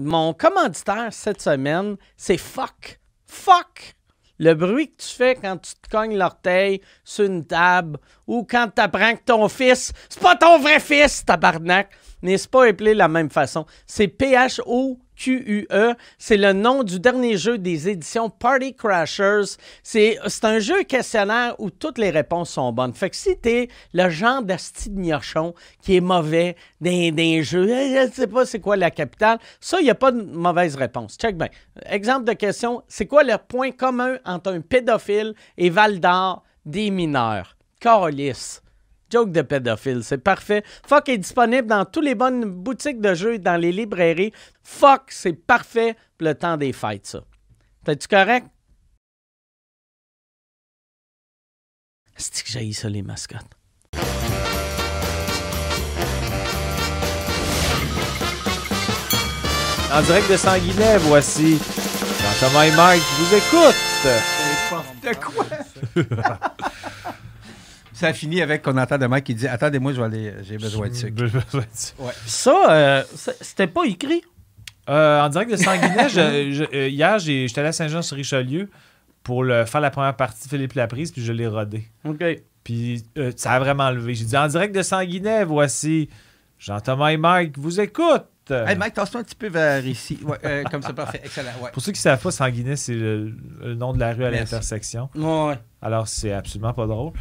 Mon commanditaire cette semaine, c'est fuck. Fuck! Le bruit que tu fais quand tu te cognes l'orteil sur une table ou quand tu apprends que ton fils, c'est pas ton vrai fils, tabarnak, c'est pas appelé de la même façon. C'est P-H-O QUE. C'est le nom du dernier jeu des éditions Party Crashers. C'est un jeu questionnaire où toutes les réponses sont bonnes. Fait que si t'es le genre d'asti de gnochon qui est mauvais jeux, eh, je sais pas c'est quoi la capitale, ça, il n'y a pas de mauvaise réponse. Check bien. Exemple de question, c'est quoi le point commun entre un pédophile et Val d'Or des mineurs? Carlis. Joke de pédophile, c'est parfait. Fuck est disponible dans toutes les bonnes boutiques de jeux et dans les librairies. Fuck, c'est parfait pour le temps des fêtes, ça. T'es-tu correct? C'est que j'ai ça, les mascottes? En direct de Sanguinet, voici Jean-Thomas et Mike qui vous écoutent. De quoi? Ça a fini avec qu'on entend de Mike qui dit Attendez-moi, je vais aller, j'ai besoin de sucre. Ça, euh, ça, c'était pas écrit? Euh, en direct de Sanguinet, je- je- euh, hier, j'ai- j'étais allé à Saint-Jean-sur-Richelieu pour le, faire la première partie de Philippe Laprise, puis je l'ai rodé. OK. Puis euh, ça a vraiment levé. J'ai dit En direct de Sanguinet, voici Jean-Thomas et Mike vous écoutent. Hey, Mike, tasse-toi un petit peu vers ici. Ouais, euh, comme ça, parfait. Excellent. Ouais. Pour ceux qui ne savent pas, Sanguinet, c'est le, le nom de la rue à l'intersection. Ouais. Alors, c'est absolument pas drôle.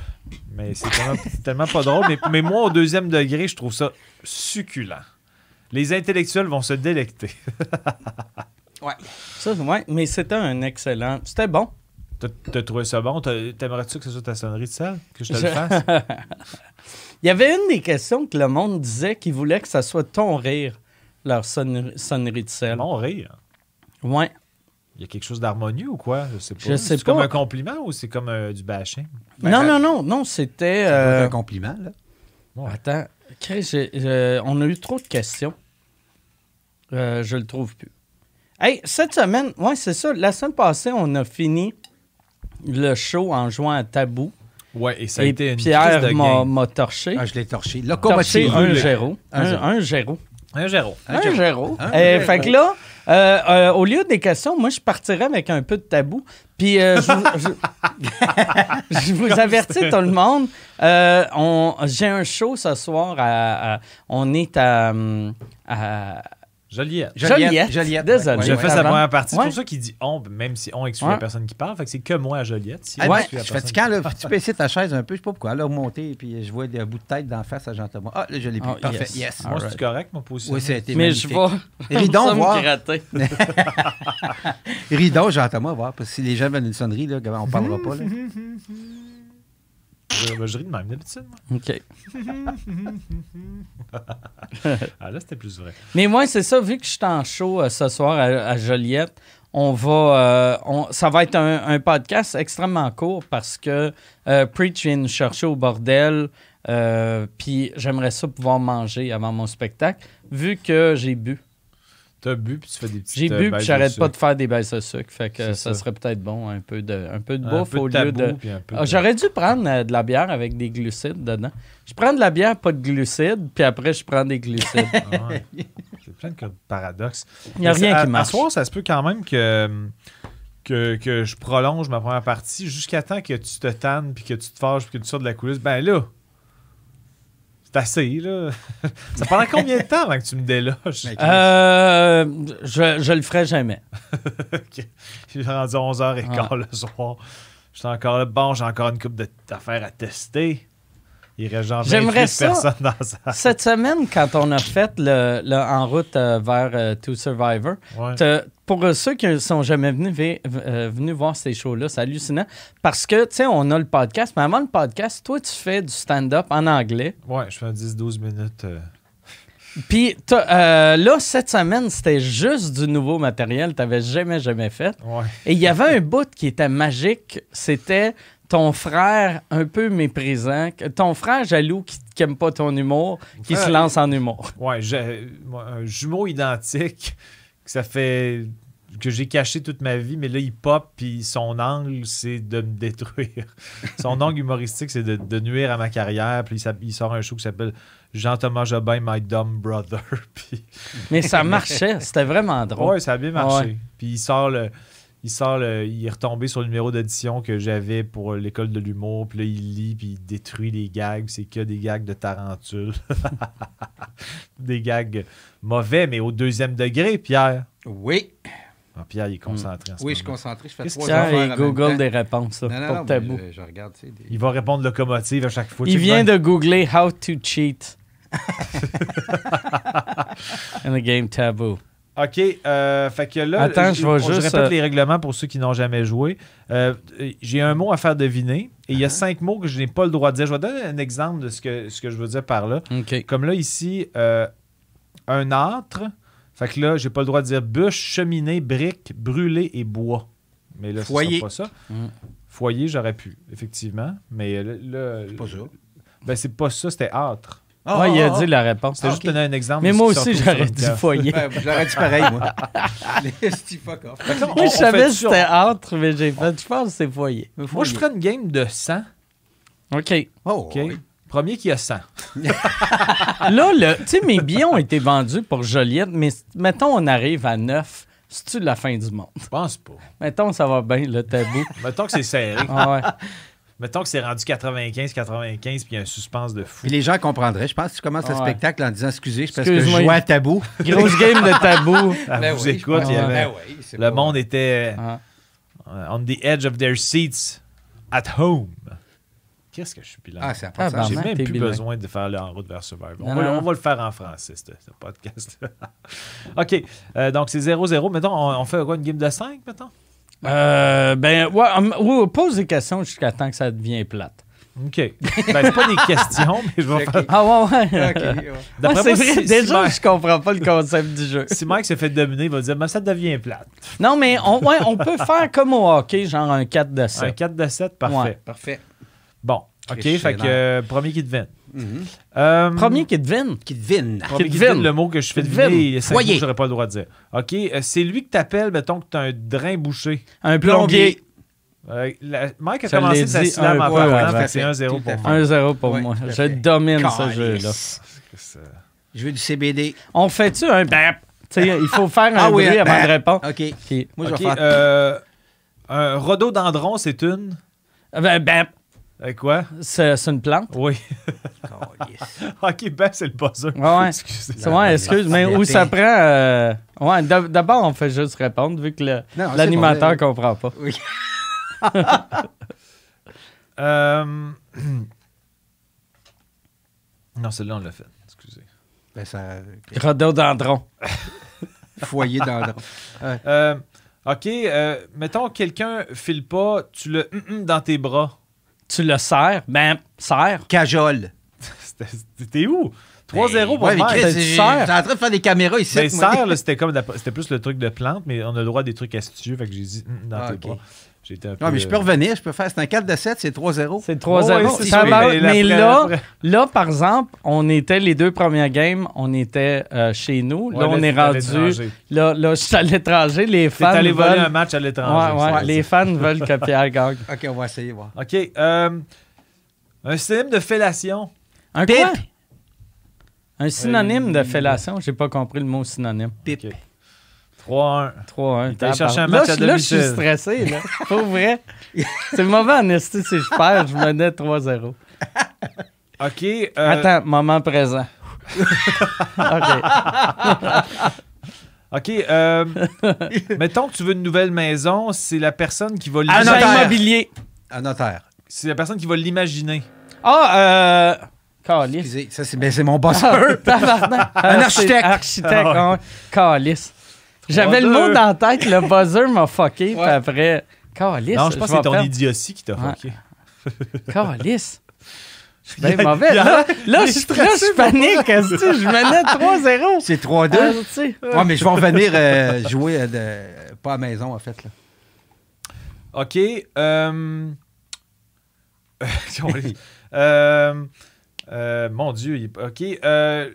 Mais c'est tellement, tellement pas drôle. Mais, mais moi, au deuxième degré, je trouve ça succulent. Les intellectuels vont se délecter. Ça, ouais, mais c'était un excellent. C'était bon. T'as trouvé ça bon? T'aimerais-tu que ce soit ta sonnerie de sel? Que je te Je- le fasse? Il y avait une des questions que le monde disait qui voulait que ça soit ton rire, leur sonnerie, sonnerie de sel. Mon rire. Ouais. Il y a quelque chose d'harmonieux ou quoi? Je sais pas. Je sais C'est comme un compliment ou c'est comme euh, du bashing? Ben, non, ben, non, non, non, c'était. Euh, un compliment, là. Ouais. Attends, Chris, j'ai- euh, on a eu trop de questions. Euh, je le trouve plus. Hey, cette semaine, ouais, c'est ça. La semaine passée, on a fini le show en jouant à Tabou. Ouais, et ça a Et été une crise Pierre de m'a torché. Ah, je l'ai torché. torché Locomotive. un brûlée. géro. Un Un, zéro. un géro. Un Géraud. Un Un géro. géro. Un Euh, géro. fait que là, euh, euh, au lieu des questions, moi, je partirais avec un peu de tabou. Puis, euh, je, vous- je- je vous avertis, tout le monde, euh, on- j'ai un show ce soir. À, à- on est à, hum, à Joliette. Joliette. Joliette. Joliette, Désolé. ouais, Je ouais, fais ouais. sa première partie. Ouais. C'est pour ça qu'il dit on, même si on exclut Ouais. la personne qui parle. Fait que c'est que moi à Joliette. Si exclut la je fais quand, là? Tu peux essayer ta chaise un peu, je sais pas pourquoi. Là, remonter, puis je vois des bouts de tête d'en face à Jean-Thomas. Ah, là, je l'ai plus. Oh, Parfait. yes. Yes. Moi, c'est correct, ma position. Oui, c'était Mais je magnifique. vais. Ridons ça me voir. gratter. Ridons, Jean-Thomas, voir. Parce que si les gens veulent une sonnerie, là, on parlera pas. Là. Je, ben, je ris de même d'habitude. moi. OK. Ah là, c'était plus vrai. Mais moi, c'est ça, vu que je suis en show euh, ce soir à, à Joliette, on va, euh, on- ça va être un, un podcast extrêmement court parce que euh, Preach vient nous chercher au bordel, euh, puis j'aimerais ça pouvoir manger avant mon spectacle, vu que j'ai bu. T'as bu, puis tu fais des petites. J'ai euh, bu, puis j'arrête pas de faire des baisses de sucre, fait que ça, ça. serait peut-être bon, un peu de, un peu de bouffe au lieu de... Ah, de- J'aurais dû prendre euh, de la bière avec des glucides dedans. Je prends de la bière, pas de glucides, puis après, je prends des glucides. Ah ouais. C'est plein de paradoxes. Il n'y a Mais rien à- qui marche. À soir, ça se peut quand même que, que, que je prolonge ma première partie jusqu'à temps que tu te tannes, puis que tu te fâches, puis que tu sors de la coulisse. Ben là, c'est assez, là. ça prend combien de temps avant que tu me déloges? Euh, je, je le ferai jamais. Ok. Il est rendu 11h15 le soir. J'étais encore là. Bon, j'ai encore une coupe d'affaires à tester. Il reste genre 28 J'aimerais ça. personnes dans ça. Cette semaine, quand on a fait le, le En route euh, vers euh, To Survivor, Ouais. pour euh, ceux qui ne sont jamais venus, euh, venus voir ces shows-là, c'est hallucinant. Parce que, tu sais, on a le podcast, mais avant le podcast, toi, tu fais du stand-up en anglais. Ouais, je fais un 10-12 minutes. euh, Puis euh, là, cette semaine, c'était juste du nouveau matériel. Tu n'avais jamais, jamais fait. Ouais. Et il y avait un bout qui était magique. C'était ton frère un peu méprisant, ton frère jaloux qui n'aime pas ton humour, qui se lance en humour. Ouais, j'ai- un jumeau identique. que Ça fait que j'ai caché toute ma vie, mais là, il pop, puis son angle, c'est de me détruire. son angle humoristique, c'est de, de nuire à ma carrière. Puis il, sort un show qui s'appelle Jean-Thomas Jobin, My Dumb Brother. puis, Mais ça marchait. C'était vraiment drôle. ouais, ça a bien marché. Puis il sort le. Il sort le, il est retombé sur le numéro d'audition que j'avais pour l'école de l'humour. Puis là, il lit, puis il détruit les gags. C'est que des gags de tarentule. des gags mauvais, mais au deuxième degré, Pierre. Oui. Ah, Pierre, il est concentré en ce Oui, je suis concentré. Je fais trois en il même Google temps. des réponses là, Non, non, tabou? mais je, je regarde, tu sais, des- Il va répondre locomotive à chaque fois. Il vient de googler How to cheat in the game taboo. OK, euh, fait que là, Attends, je vais on- juste, répète euh, les règlements pour ceux qui n'ont jamais joué. Euh, J'ai un mot à faire deviner et il y a cinq mots que je n'ai pas le droit de dire. Je vais donner un exemple de ce que, ce que je veux dire par là. Comme là, ici, euh, un âtre. Fait que là, j'ai pas le droit de dire bûche, cheminée, brique, brûlé et bois. Mais là, Foyer. c'est pas ça. Mm. Foyer, j'aurais pu, effectivement. Mais là, là- C'est pas ça. ben, c'est pas ça, c'était âtre. Ah, ouais, il a ah, dit la réponse. C'était Ah, juste donner un exemple. Mais moi aussi, j'aurais dit foyer. Ben, J'aurais dit pareil, moi. Les fuck off. Là, on- Moi, je savais que c'était entre, mais j'ai fait, je pense que c'est foyer. Moi, je ferais une game de 100. OK. Oh, OK? oui. Premier qui a 100. Là, tu sais, mes billets ont été vendus pour Joliette, mais mettons, on arrive à 9. C'est-tu la fin du monde? Je pense pas. Mettons, ça va bien, le tabou. Mettons que c'est serré. Ah ouais. Mettons que c'est rendu 95-95 puis il y a un suspense de fou. Puis les gens comprendraient. Je pense que tu commences le Ouais. spectacle en disant excusez, parce que je Excuse-moi. jouais à tabou. Grosse game de tabou. À Ben vous oui, écoute, il y avait- Ben oui, le pas- monde était Ah. euh, on the edge of their seats at home. Qu'est-ce que je suis bilingue? Ah, c'est Ah, ça. ben, J'ai même plus bilingue. besoin de faire le En route vers Survivor. On, on va le faire en français, ce, ce podcast. OK. euh, donc, c'est 0-0. Mettons, on, on fait quoi, une game de 5, mettons? Euh, ben, ouais, ouais, pose des questions jusqu'à temps que ça devienne plate. OK. Ben, c'est pas des questions, mais je vais faire... Ah ouais, ouais. Ok, ouais. Ouais, D'après c'est moi, vrai, si- déjà, si je comprends pas le concept du jeu. Si Mike se fait dominer, il va dire, mais ça devient plate. Non, mais on, ouais, on peut faire comme au hockey, genre un 4 de Un 7. 4 de 7, parfait. Ouais. Parfait. Bon, OK, fait que euh, premier qui devine. Mhm. Euh, Premier qui devine. Qui devine. premier qui devine. le mot que je fais deviner, que j'aurais pas le droit de dire. OK, euh, c'est lui que t'appelles, mettons que t'as un drain bouché. Un plombier. Euh, la- Mike a Je commencé sa syllabe un en parlant, c'est 1-0 Tout pour moi. fait. 1-0 pour Ouais, moi. Je fait. domine ce jeu-là. Je veux du CBD. On fait-tu un bap? Il faut faire un Ah oui, bruit un avant de répondre. OK. OK. Moi, je OK, vais faire. euh, un rhododendron, c'est une... Ben, bap, Avec quoi? c'est une plante? Oui. OK, ben, c'est le buzzer. Ouais, ouais. Excusez. Ouais, excuse, mais où ça prend. euh, Ouais, d'ab- d'abord, on fait juste répondre vu que le- Non, c'est l'animateur bon, comprend pas. Oui. Euh, Non, celle-là, on l'a fait. Excusez. Ben, ça. Rhododendron. Foyer dans. Euh, OK, euh, mettons, quelqu'un file pas, tu le hum, hum dans tes bras. Tu le serres. Ben, serre. Cajole. T'es où? 3-0 pour Ouais, mais. Chris, J'étais serre. en train de faire des caméras ici. Ben, serre, c'était comme c'était plus le truc de plante, mais on a le droit à des trucs astucieux, fait que j'ai dit hum, dans Ah, tes. J'étais un peu. Non, mais je peux euh, revenir. Je peux faire. C'est un 4 de 7, c'est 3-0. C'est 3-0. Ouais, c'est Ça ça, va- mais là, là, par exemple, on était les deux premières games, on était euh, chez nous. ouais, là, on là, est rendu. l'étranger. Là, là, je suis à l'étranger. Les T'es fans allé voler veulent. un match à l'étranger. Ouais, ouais, ça. les fans veulent que Pierre gagne. OK, on va essayer. Voir. OK. euh, un synonyme de fellation. Un quoi? Un synonyme Euh, de fellation. J'ai pas compris le mot synonyme. Pipe. OK. 3-1. 3-1. Il t'a cherché un Là, match à je- là, je suis stressé. Là. Pour vrai. C'est mauvais en esti si je perds. Je menais 3-0. OK. euh, Attends, moment présent. OK. OK. euh, mettons que tu veux une nouvelle maison, c'est la personne qui va l'imaginer. notaire. immobilier. Un notaire. C'est la personne qui va l'imaginer. Ah, euh. Calice. Excusez, ça, c'est ben, c'est mon boss. Ah, tabarnak. Un architecte. Architecte, Ah ouais. Calice. J'avais le mot dans la tête, le buzzer m'a fucké, puis après. Calice. non, je pense que c'est ton perdre. idiotie qui t'a Ouais. fucké. Calice. Je suis bien a- mauvais. Là, là, je là, stressé je panique. esti, Je menais 3-0. C'est 3-2. Ah, tu sais. Ouais, mais je vais revenir euh, jouer euh, de- pas à la maison, en fait. Là. OK. Euh... euh, euh, mon Dieu. il est- OK. Euh,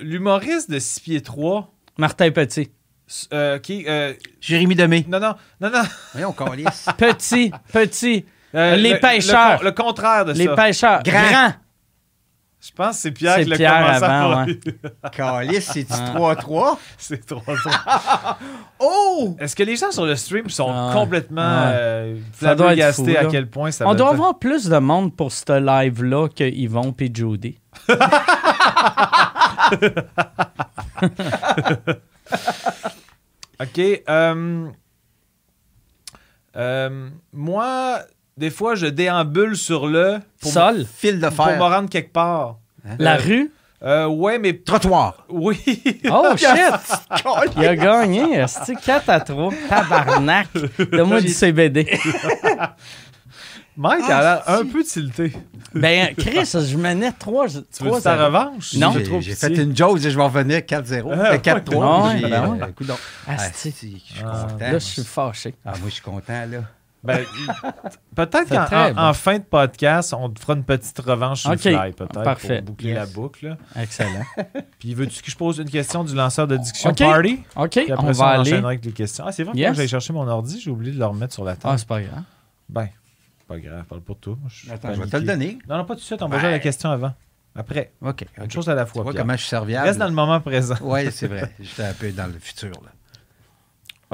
L'humoriste de 6 pieds 3. Martin Petit. S- euh, euh, Jérémy Demé. non, non, non, non. Voyons, calisse. Petit, petit. Euh, Les le- le pêcheurs. Le, contraire de Les ça. pêcheurs. Grand. Grand. Je pense que c'est Pierre C'est qui l'a commencé à avant, parler. Calice, c'est-tu Ah. 3-3? C'est trop trop. Oh! Est-ce que les gens sur le stream sont Ah. complètement Ouais. euh, Ça doit être fou, à quel point ça On doit être- avoir plus de monde pour ce live-là que Yvon et Judy. OK. euh, euh, moi, des fois, je déambule sur le pour, Sol, Fil de pour me fer. rendre quelque part. la Euh, rue? Euh, ouais, mais Trottoir. oui. Oh shit! Il a gagné, c'est 4 à 3. Tabarnak! Donne-moi du CBD. Mike Ah, a l'air un peu tilté. Ben, Chris, je menais 3 Tu veux ta revanche? Non. J'ai fait une joke, je vais revenir 4-0. Ah, Euh, 4-3. ouais, J'ai, ben euh. Ah, Asti. je suis Ah, content. Là, je suis fâché. Ah, moi, je suis content, là. Ben, peut-être qu'en en- bon. en fin de podcast, on te fera une petite revanche sur Ok. le fly, peut-être, Parfait. pour boucler Yes. la boucle. là. Excellent. Puis veux-tu que je pose une question du lanceur de diction Ok. Party? OK, Puis après on ça, va on aller. avec les questions. Ah, c'est vrai Yes. que j'allais chercher mon ordi, j'ai oublié de le remettre sur la table. Ah, c'est pas grave. Ben, pas grave, parle pour toi. Moi, je Attends, je vais te le donner. Non, non, pas tout de suite, on va Ben. jouer à la question avant. Après, OK. une chose à la Tu fois. vois Pierre. comment je suis serviable? Reste dans le moment présent. Oui, c'est vrai. J'étais un peu dans le futur, là.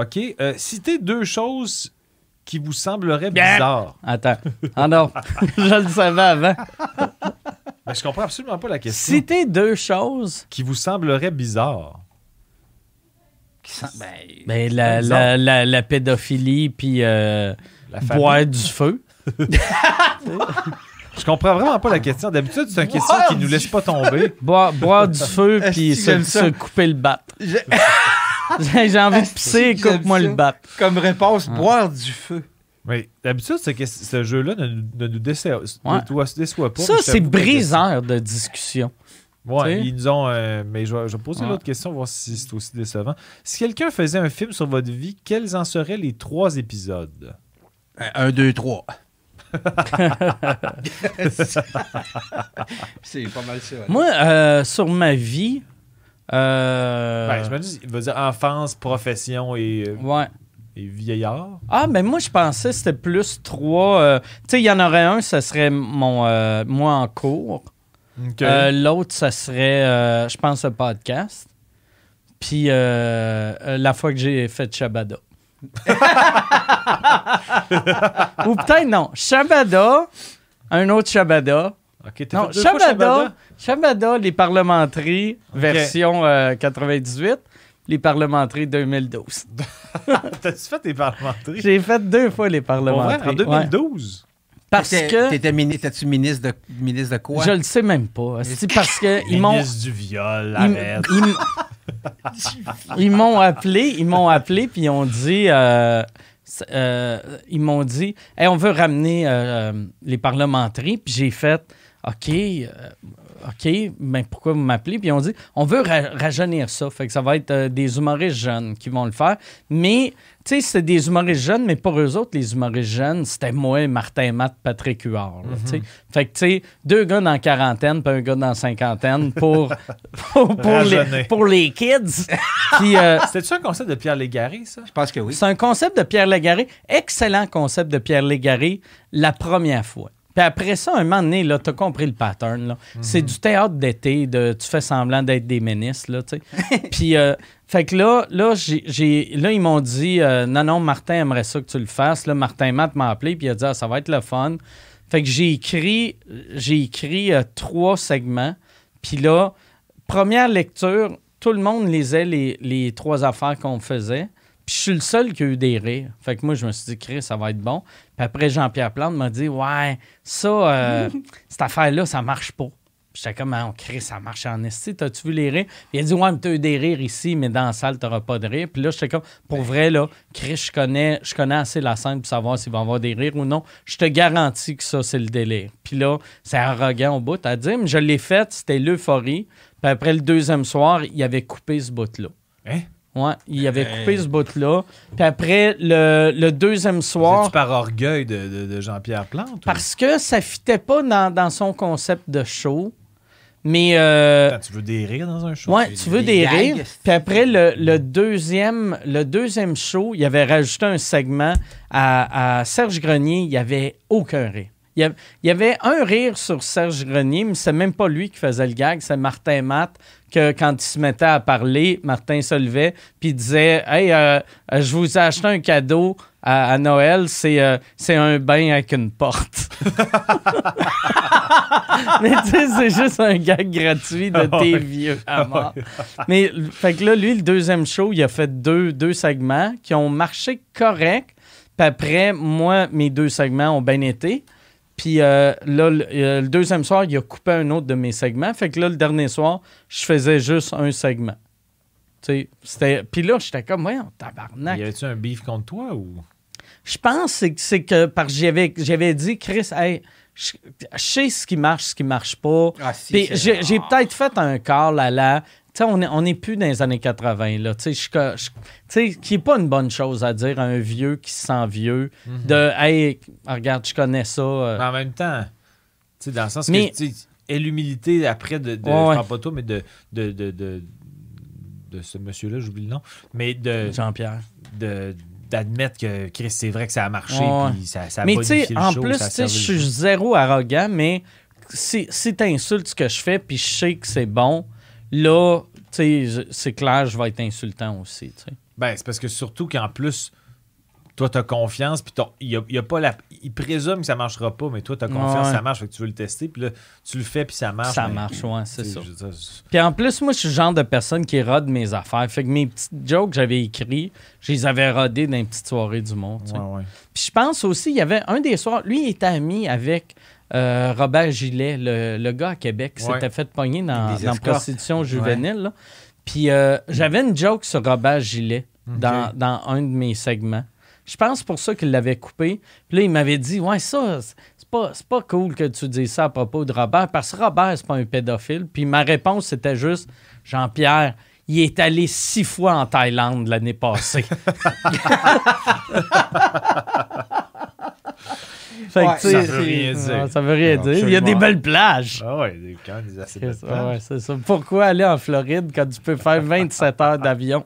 OK. euh, citez deux choses qui vous sembleraient Bien. bizarres. Attends. Ah non, je le savais avant. Ben, je comprends absolument pas la question. Citer deux choses. Qui vous sembleraient bizarres. Qui sent... Ben, Ben, la, la, la, la pédophilie, puis euh, La famille. boire du feu. Je comprends vraiment pas la question. D'habitude, c'est une question qui nous laisse pas tomber. Boire, boire du feu, puis se, couper le bat. j'ai- envie de pisser, coupe-moi le bat. comme réponse, boire du feu. Mais d'habitude, ce, que- ce jeu-là ne, nous- ne nous déçoit, Ouais. ne doit- se déçoit pas. Ça, c'est briseur de discussion. Ouais, Tu sais? ils nous ont. euh, mais je vais, je vais poser Ouais. l'autre question, voir si c'est aussi décevant. Si quelqu'un faisait un film sur votre vie, quels en seraient les trois épisodes? Un, deux, trois. c'est pas mal ça. Moi, euh, sur ma vie, euh, Ben, je me dis, il va dire enfance, profession et, euh, ouais. et vieillard. Ah, ben moi, je pensais que c'était plus trois. euh, tu sais, il y en aurait un, ce serait mon, euh, moi en cours. Ok. Euh, L'autre, ça serait, euh, je pense, le podcast. Puis la fois que j'ai fait Shabada. Ou peut-être non. Shabada, un autre Shabada. ok, t'as Non, fait deux fois Shabada, Shabada, les parlementaires, Ok. version euh, 98, les parlementaires 2012. T'as-tu fait tes parlementaires? J'ai fait deux fois les vrai, parlementaires. en Ouais. 2012? Parce que T'étais mini- T'étais-tu ministre de, ministre de quoi? je le sais même pas. C'est parce que ils m'ont Ministre du viol, ils, arrête. m'ont appelé, ils m'ont appelé puis ils ont dit euh, euh, ils m'ont dit Hey, on veut ramener euh, les parlementaires puis j'ai fait OK euh, OK, ben pourquoi vous m'appelez? Puis ont dit, on veut ra- rajeunir ça. Fait que ça va être euh, des humoristes jeunes qui vont le faire. Mais, tu sais, c'est des humoristes jeunes, mais pour eux autres, les humoristes jeunes, c'était moi, Martin Matt, Patrick Huard. là, sais. Fait que, tu sais, deux gars dans la quarantaine, puis un gars dans la cinquantaine pour, pour, pour les, pour les kids. euh, C'était-tu un concept de Pierre Légaré, ça? Je pense que oui. c'est un concept de Pierre Légaré. Excellent concept de Pierre Légaré la première fois. Puis après ça, un moment donné, là, t'as compris le pattern. là. C'est du théâtre d'été, de tu fais semblant d'être des ministres, là, tu sais. Puis, euh, fait que là, là, j'ai- là ils m'ont dit, euh, non, non, Martin aimerait ça que tu le fasses. Là, Martin Matt m'a appelé, puis il a dit, Ah, ça va être le fun. Fait que j'ai écrit, j'ai écrit euh, trois segments. Puis là, première lecture, tout le monde lisait les, les trois affaires qu'on faisait. Puis je suis le seul qui a eu des rires. Fait que moi, je me suis dit, Chris, ça va être bon. Puis après, Jean-Pierre Plante m'a dit, ouais, ça, euh, cette affaire-là, ça marche pas. Puis j'étais comme, ah, Chris, ça marche en esti. T'as-tu vu les rires? Puis il a dit, ouais, mais t'as eu des rires ici, mais dans la salle, t'auras pas de rire. Puis là, j'étais comme, pour vrai, là, Chris, je connais, je connais assez la scène pour savoir s'il va y avoir des rires ou non. Je te garantis que ça, c'est le délire. Puis là, c'est arrogant au bout à dire, mais je l'ai fait, c'était l'euphorie. Puis après le deuxième soir, il avait coupé ce bout-là. Hein? Ouais, il avait Hey. coupé ce bout-là. Puis après, le, le deuxième soir, par orgueil de, de- de Jean-Pierre Plante? ou- parce que ça fitait pas dans, dans son concept de show. Mais euh, Attends, tu veux des rires dans un show? Ouais, tu veux des rires. Puis après, le, le deuxième, le deuxième show, il avait rajouté un segment à, à Serge Grenier. Il n'y avait aucun rire. Il y, avait, il y avait un rire sur Serge Grenier, mais c'est même pas lui qui faisait le gag, c'est Martin Matt, que quand il se mettait à parler, Martin se levait, puis disait Hey, euh, je vous ai acheté un cadeau à, à Noël, c'est euh, c'est un bain avec une porte. mais tu sais, c'est juste un gag gratuit de tes Ouais. vieux à mort. Mais fait que là, lui, le deuxième show, il a fait deux, deux segments qui ont marché correct. Puis après, moi, mes deux segments ont bien été. Puis euh, là, le, euh, le deuxième soir, il a coupé un autre de mes segments. Fait que là, le dernier soir, je faisais juste un segment. C'était... Puis là, j'étais comme, ouais, tabarnak. Y avait-tu un beef contre toi ou? Je pense c'est que c'est que parce que j'avais, j'avais dit, Chris, hey, je, je sais ce qui marche, ce qui marche pas. Ah, si, Puis c'est- j'ai, j'ai peut-être fait un call à la. Tu sais, on n'est on est plus dans les années 80, là. Tu sais, qui n'est pas une bonne chose à dire à un vieux qui se sent vieux. De, hey, regarde, je connais ça. euh. Mais en même temps, tu sais, dans le sens Mais- que, et l'humilité après de. de Ouais, je pas toi, mais de. de, de, de, de ce monsieur-là, j'oublie le nom. Mais de. Jean-Pierre. de d'admettre que Chris c'est vrai que ça a marché Ouais. puis ça, ça a mais tu sais, en show, plus, je suis zéro arrogant, mais si, si tu insultes ce que je fais, puis je sais que c'est bon, là, tu sais, c'est clair, je vais être insultant aussi, tu sais. Ben, c'est parce que surtout qu'en plus, toi, t'as confiance, puis ton- il, y y a pas la. Il présume que ça marchera pas, mais toi, t'as confiance Ouais. que ça marche, fait que tu veux le tester, puis là, tu le fais, puis ça marche. Ça mais- marche, ouais, c'est ça. Puis en plus, moi, je suis le genre de personne qui rode mes affaires. Fait que mes petites jokes que j'avais écrits, je les avais rodés dans les petites soirées du monde. tu sais. Ouais, ouais. Puis je pense aussi, il y avait un des soirs, lui, il était ami avec euh, Robert Gillet, le, le gars à Québec qui s'était fait pogner dans, dans prostitution juvénile. Puis euh, j'avais une joke sur Robert Gillet dans, dans un de mes segments. Je pense pour ça qu'il l'avait coupé. Puis là, il m'avait dit Ouais, ça, c'est pas, c'est pas cool que tu dises ça à propos de Robert, parce que Robert, c'est pas un pédophile. Puis ma réponse, c'était juste Jean-Pierre, il est allé six fois en Thaïlande l'année passée. Fait Ouais, ça veut rien dire. Ça veut rien Non, dire. Il y a des belles plages. Ah ouais, des- quand assez belles plages. ouais, c'est ça. Pourquoi aller en Floride quand tu peux faire 27 heures d'avion?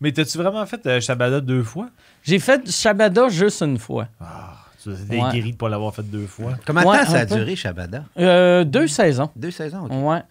Mais t'as-tu vraiment fait euh, Shabada deux fois? J'ai fait Shabada juste une fois. Ah, tu es Ouais. guéri de pas l'avoir fait deux fois. Combien de Ouais, temps ça a peu. duré, Shabada? Euh, deux saisons. Deux saisons, ok. Ouais.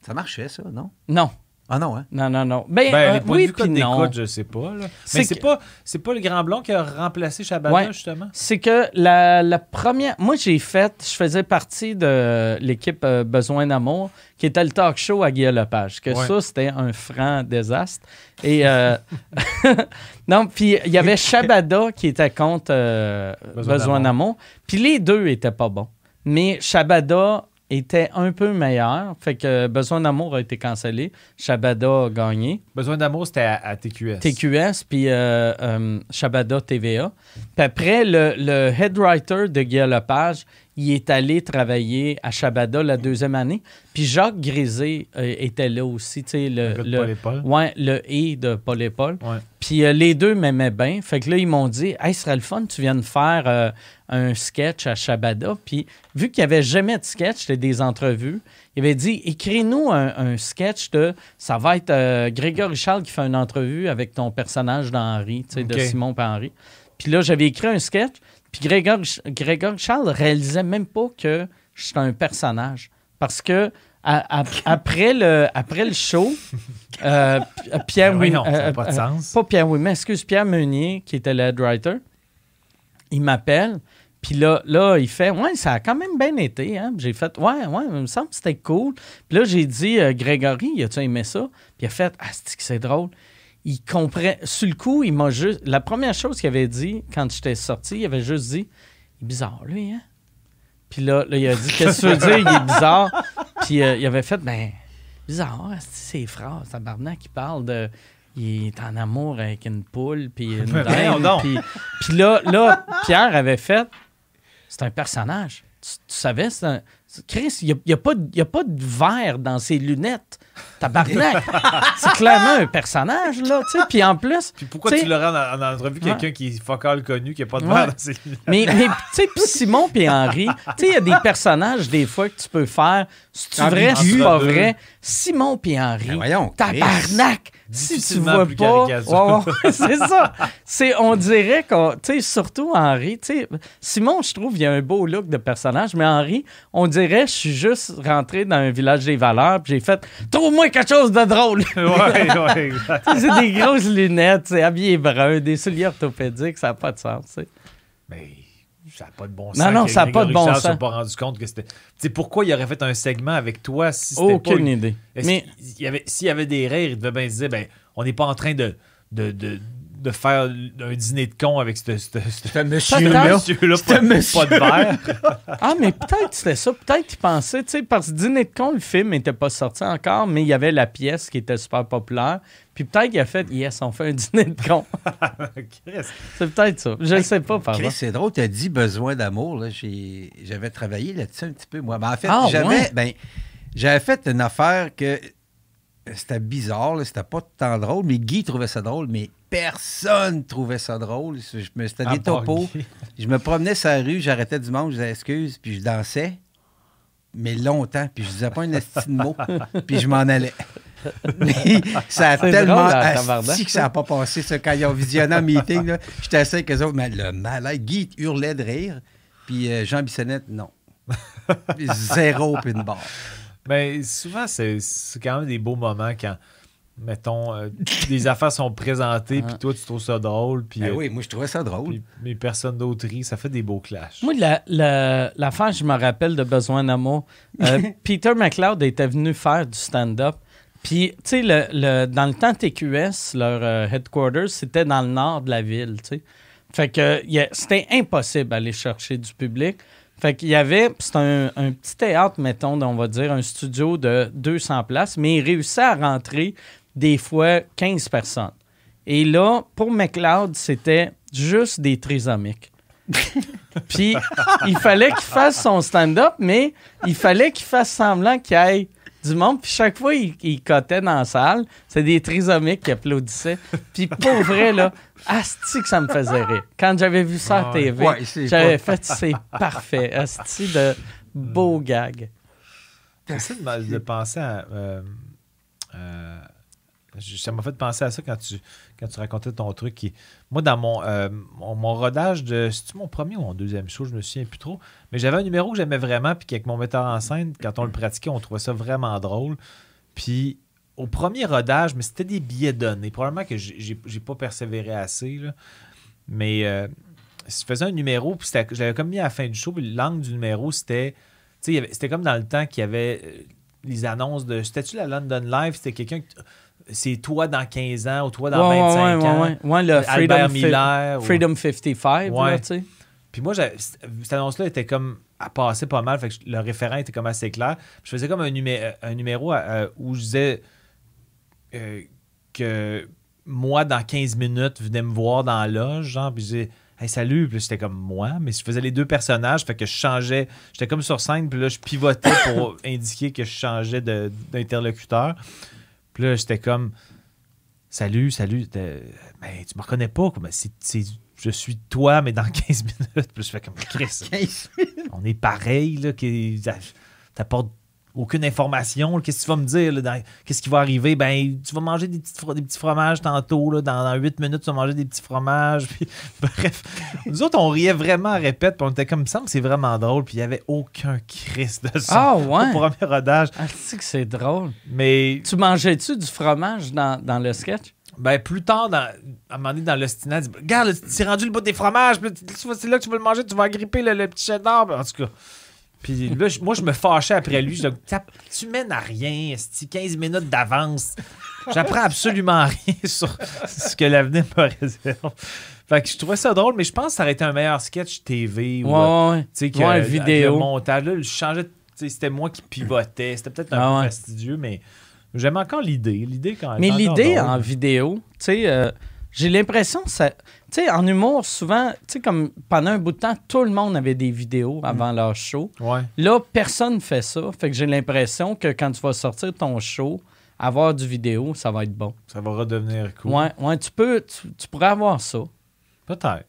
Ça marchait, ça, non? Non. Ah non, hein? Non, non, non. Ben, Ben, euh, oui puis non. je sais pas. Là. Mais c'est que- pas, c'est pas le Grand Blond qui a remplacé Shabada, Ouais. justement? C'est que la, la première. Moi, j'ai fait. Je faisais partie de l'équipe euh, Besoin d'amour, qui était le talk show à Guillaume Lepage. Que Ouais. ça, c'était un franc désastre. Et. euh, non, puis il y avait Shabada qui était contre euh, Besoin Besoin d'amour. Puis les deux étaient pas bons. Mais Shabada était un peu meilleur. Fait que Besoin d'amour a été cancellé. Shabada a gagné. Besoin d'amour, c'était à, à TQS. TQS, puis euh, euh, Shabada TVA. Puis après, le, le head writer de Guy Lepage, il est allé travailler à Shabada la deuxième année. Puis Jacques Grisé euh, était là aussi, tu sais, le, Le le- Paul et Paul. ouais, le et de Paul et Paul. Ouais. Puis euh, les deux m'aimaient bien. Fait que là, ils m'ont dit, hey, ce serait le fun, tu viennes faire euh, un sketch à Shabada. Puis vu qu'il n'y avait jamais de sketch, c'était des entrevues, il avait dit, écris-nous un, un sketch de, ça va être Grégory Charles qui fait une entrevue avec ton personnage d'Henri, tu sais, de. Simon et Henri. Puis là, j'avais écrit un sketch. Puis Grégory, Grégory Charles réalisait même pas que j'étais un personnage. Parce que à- à- après, le, après le show, euh, P- Pierre Ben oui, Wi- non, ça euh, pas de euh, sens. pas Pierre excuse, Pierre Meunier, qui était le head writer. Il m'appelle, puis là, là, il fait Ouais, ça a quand même bien été. Hein? J'ai fait Ouais, ouais, il me semble que c'était cool. Puis là, j'ai dit euh, Grégory, as-tu aimé ça Puis il a fait Ah, c'est que c'est drôle. Il comprend. Sur le coup, il m'a juste. La première chose qu'il avait dit quand j'étais sorti, il avait juste dit Il est bizarre, lui, hein? Puis là, là, il a dit Qu'est-ce que tu veux dire? Il est bizarre. Puis euh, il avait fait Ben, bizarre, hein, c'est ses phrases, tabarnak, qui parle de. Il est en amour avec une poule, puis une voyons dinde. Puis, là, là, Pierre avait fait C'est un personnage. Tu, tu savais, c'est un. Chris, il n'y a, y a pas y a pas de verre dans ses lunettes. Tabarnak! c'est clairement un personnage, là, tu sais. Puis en plus. Puis pourquoi tu sais, l'aurais en, en entrevue quelqu'un qui est focal connu, qui n'a pas de Ouais. verre dans ses? Mais, mais tu sais, puis Simon puis Henri, tu sais, il y a des personnages, des fois, que tu peux faire. C'est vrai, c'est pas Deux. vrai. Simon puis Henri, Ben voyons, tabarnak! Si tu vois plus pas. Ouais, ouais, c'est ça. C'est, on dirait qu'on. Tu sais, surtout Henri. Tu sais, Simon, je trouve, il a un beau look de personnage, mais Henri, on dirait, je suis juste rentré dans un village des valeurs, puis j'ai fait Trouve-moi quelque chose de drôle! ouais, ouais, exact. Tu sais, c'est des grosses lunettes, c'est habillé brun, des souliers orthopédiques, ça n'a pas de sens. Mais ça n'a pas de bon sens. Non, non, ça a pas de bon sens. s'est pas rendu compte que c'était. Tu sais, pourquoi il aurait fait un segment avec toi si c'était pas. Aucune une- idée. Mais qu'il y avait- S'il y avait des rires, il devait bien se dire ben, on n'est pas en train de, de, de, de faire un dîner de con avec ce ce- ce- Ce ce monsieur-là. monsieur-là, Ce pas, monsieur. pas de verre. Ah, mais peut-être c'était ça. Peut-être qu'il pensait, tu sais, parce que Dîner de con, le film n'était pas sorti encore, mais il y avait la pièce qui était super populaire. Puis peut-être qu'il a fait, yes, on fait un dîner de con. C'est peut-être ça. Je ne sais pas, par Chris, c'est drôle, tu as dit besoin d'amour. J'avais travaillé là-dessus un petit peu, moi. Ben, en fait, Ah, j'avais ouais? ben, j'avais fait une affaire que c'était bizarre, c'était pas tant drôle, mais Guy trouvait ça drôle, mais personne trouvait ça drôle. Je me, c'était des part topos. Je me promenais sur la rue, j'arrêtais du monde, je disais excuse, puis je dansais, mais longtemps, puis je disais pas un esti de mot, puis je m'en allais. Mais ça a tellement asti que ça n'a pas passé, ça, quand ils ont visionné un meeting. J'étais assis avec eux autres, mais le malade, Guy hurlait de rire, puis euh, Jean Bissonnette, non. Zéro puis une barre. Mais souvent, c'est quand même des beaux moments quand, mettons, euh, des affaires sont présentées, puis toi, tu trouves ça drôle, puis Ben euh, oui, moi, je trouvais ça drôle. mais personne d'autre rit. Ça fait des beaux clashs. Moi, la, la, l'affaire, je me rappelle de Besoin d'amour. Euh, Peter McLeod était venu faire du stand-up. Puis, tu sais, le, le- dans le temps TQS, leur euh, headquarters, c'était dans le nord de la ville, tu sais. Fait que c'était impossible d'aller chercher du public. Fait qu'il y avait, c'est un, un petit théâtre, mettons, on va dire, un studio de 200 places, mais il réussissait à rentrer des fois 15 personnes. Et là, pour McLeod, c'était juste des trisomiques. Puis, il fallait qu'il fasse son stand-up, mais il fallait qu'il fasse semblant qu'il y ait du monde. Puis, chaque fois, il, il cotait dans la salle. C'est des trisomiques qui applaudissaient. Puis, pour vrai, là, asti que ça me faisait rire. Quand j'avais vu ça à. TV, Ouais, j'avais fait, c'est parfait. Asti de beau gag. J'essaie de, penser à. euh, euh, ça m'a fait penser à ça quand tu, quand tu racontais ton truc. Qui, moi, dans mon, euh, mon, mon rodage de. C'est-tu mon premier ou mon deuxième show? Je me souviens plus trop. Mais j'avais un numéro que j'aimais vraiment. Puis qu'avec mon metteur en scène, quand on le pratiquait, on trouvait ça vraiment drôle. Puis au premier rodage, mais c'était des billets donnés. Probablement que j'ai j'ai- pas persévéré assez. là. Mais euh, je faisais un numéro, puis je comme mis à la fin du show, puis l'angle du numéro, c'était. C'était comme dans le temps qu'il y avait euh, les annonces de. C'était-tu la London Live? C'était quelqu'un. que- C'est toi dans 15 ans ou toi dans ouais, 25 ouais, ans. ouais, ouais. Ouais, le Albert Freedom, Miller. ou- Freedom 55, là, Ouais. tu sais. Puis moi, j'avais- cette annonce-là était comme à passer pas mal. Fait que le référent était comme assez clair. Je faisais comme un, numé- un numéro euh, où je disais euh, que moi, dans 15 minutes, venais me voir dans la loge, genre, puis je disais Hey, salut, puis là, j'étais comme moi, mais je faisais les deux personnages, fait que je changeais, j'étais comme sur scène, puis là, je pivotais pour indiquer que je changeais d'interlocuteur. Puis là, j'étais comme Salut, salut, mais tu me reconnais pas, comme, c'est, c'est- je suis toi, mais dans 15 minutes. Puis je fais comme Chris, 15 on est pareil, là, qui t'apporte aucune information. Qu'est-ce que tu vas me dire? qu'est-ce qui va arriver? Ben, tu vas manger des, petites fro- des petits fromages tantôt. Là, dans, dans 8 minutes, tu vas manger des petits fromages. Puis, bref, nous autres, on riait vraiment à répète. Puis on était comme, il me semble que c'est vraiment drôle. Puis il n'y avait aucun Chris de ça Ah, au ouais? premier rodage. Ah, tu que c'est drôle? Mais Tu mangeais-tu du fromage dans, dans le sketch? ben, plus tard, dans, à un moment donné, dans l'ostinat, il dit Regarde, c'est rendu le bout des fromages. C'est là que tu vas le manger. Tu vas agripper le, le petit cheddar. En tout cas. Puis là, moi, je me fâchais après lui. Je tu mènes à rien, esti, 15 minutes d'avance. J'apprends absolument rien sur ce que l'avenir me réserve. Fait que je trouvais ça drôle, mais je pense que ça aurait été un meilleur sketch TV. Ou, euh, Ouais, ouais. tu sais, que, Ouais, vidéo. Le montage, là, je changeais. C'était moi qui pivotais. C'était peut-être un Ah peu fastidieux, mais j'aime encore l'idée. L'idée quand même. Mais l'idée en vidéo, tu sais, euh, j'ai l'impression ça. Tu sais, en humour, souvent, tu sais, comme pendant un bout de temps, tout le monde avait des vidéos avant Mm. leur show. Ouais. Là, personne fait ça. Fait que j'ai l'impression que quand tu vas sortir ton show avoir du vidéo, ça va être bon. Ça va redevenir cool. Ouais, ouais, tu peux, tu, tu pourrais avoir ça. Peut-être.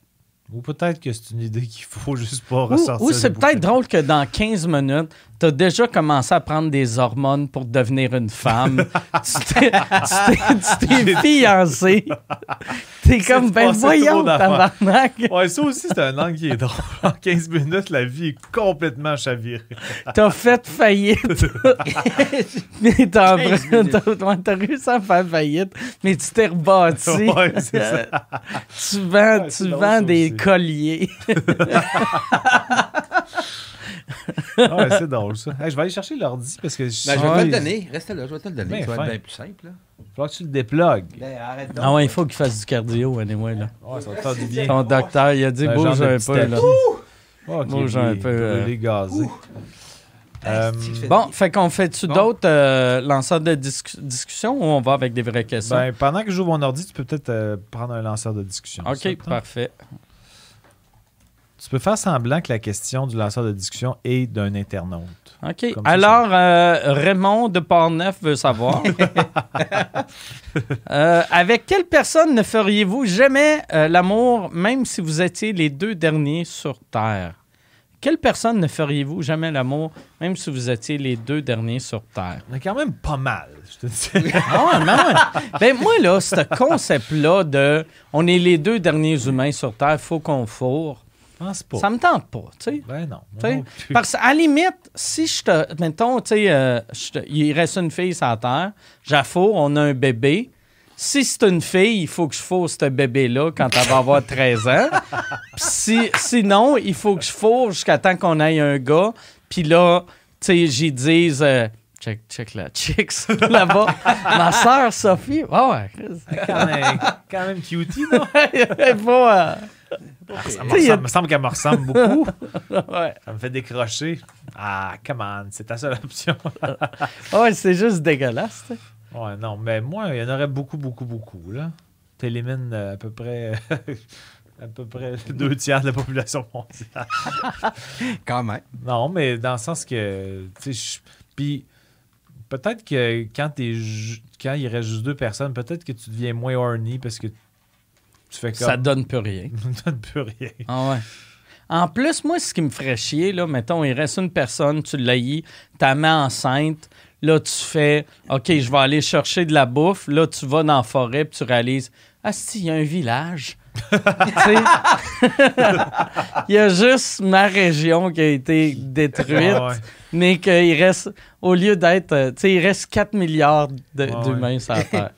Ou peut-être que c'est une idée qu'il faut juste pas ressortir. ou c'est peut-être drôle que dans 15 minutes, tu as déjà commencé à prendre des hormones pour devenir une femme. tu t'es- tu t'es tu t'es fiancé. T'es comme, ben voyons, tabarnak. Ouais, ça aussi, c'est un angle qui est drôle. En 15 minutes, la vie est complètement chavirée. T'as fait faillite. mais t'as 15 t'as- minutes. ouais, t'as réussi à faire faillite, mais tu t'es rebâti. Ouais, c'est ça. tu vends, Ouais, tu vends des aussi. colliers. Ouais, c'est drôle, ça. Hey, je vais aller chercher l'ordi parce que je Ben, je vais Ouais. te le donner. Reste là, je vais te le donner. Ben, ça va fin. être bien plus simple. Là. Il va falloir que tu le déplugues. Ben, arrête donc. Ah ouais, il faut qu'il fasse du cardio, anyway, là. Ouais, ça va te faire du bien. Ton docteur, il a dit, Un bouge un peu, là. j'ai un peu. Euh, fais- Bon, fait qu'on fait-tu Bon. d'autres euh, lanceurs de discu- discussion ou on va avec des vraies questions? ben, pendant que je joue mon ordi, tu peux peut-être euh, prendre un lanceur de discussion. OK, parfait. Tu peux faire semblant que la question du lanceur de discussion est d'un internaute. OK. Ça, Alors, euh, Raymond de Portneuf veut savoir. Euh, avec quelle personne ne feriez-vous jamais euh, l'amour, même si vous étiez les deux derniers sur Terre? Quelle personne ne feriez-vous jamais l'amour, même si vous étiez les deux derniers sur Terre? On est quand même pas mal, je te dis. Ah ouais, mais ouais. Ben moi, là, ce concept-là de on est les deux derniers humains sur Terre, faut qu'on fourre, pense pas. ça me tente pas, tu sais. Ben non. Parce qu'à la limite, si je te. Mettons, tu sais, euh, il reste une fille sur la terre, j'affoure, on a un bébé. Si c'est une fille, il faut que je fourre ce bébé-là quand elle va avoir 13 ans. Si, sinon, il faut que je fourre jusqu'à temps qu'on ait un gars. Puis là, tu sais, j'y dise. euh, check, check la chicks là-bas. Ma soeur Sophie. Ouais, Chris. quand, même, quand même cutie, non? Elle va, euh, Ça me, a- semble qu'elle me ressemble beaucoup. ouais. Ça me fait décrocher. Ah, come on, c'est ta seule option. Ouais, c'est juste dégueulasse, tu. Ouais, non, mais moi, il y en aurait beaucoup, beaucoup, beaucoup, là. T'élimines euh, à peu près... à peu près deux tiers de la population mondiale. Quand même. Non, mais dans le sens que... tu Puis peut-être que quand, t'es ju- quand il reste juste deux personnes, peut-être que tu deviens moins horny parce que tu fais comme... Ça donne plus rien. Ça donne plus rien. Ah ouais. En plus, moi, ce qui me ferait chier, là, mettons, il reste une personne, tu l'haïs, ta mets enceinte, là, tu fais OK, je vais aller chercher de la bouffe, là, tu vas dans la forêt, puis tu réalises Ah, si, il y a un village. Il y a juste ma région qui a été détruite, Ouais, ouais. mais qu'il reste, au lieu d'être, euh, tu sais, il reste 4 milliards de- Ouais, d'humains sur la Terre.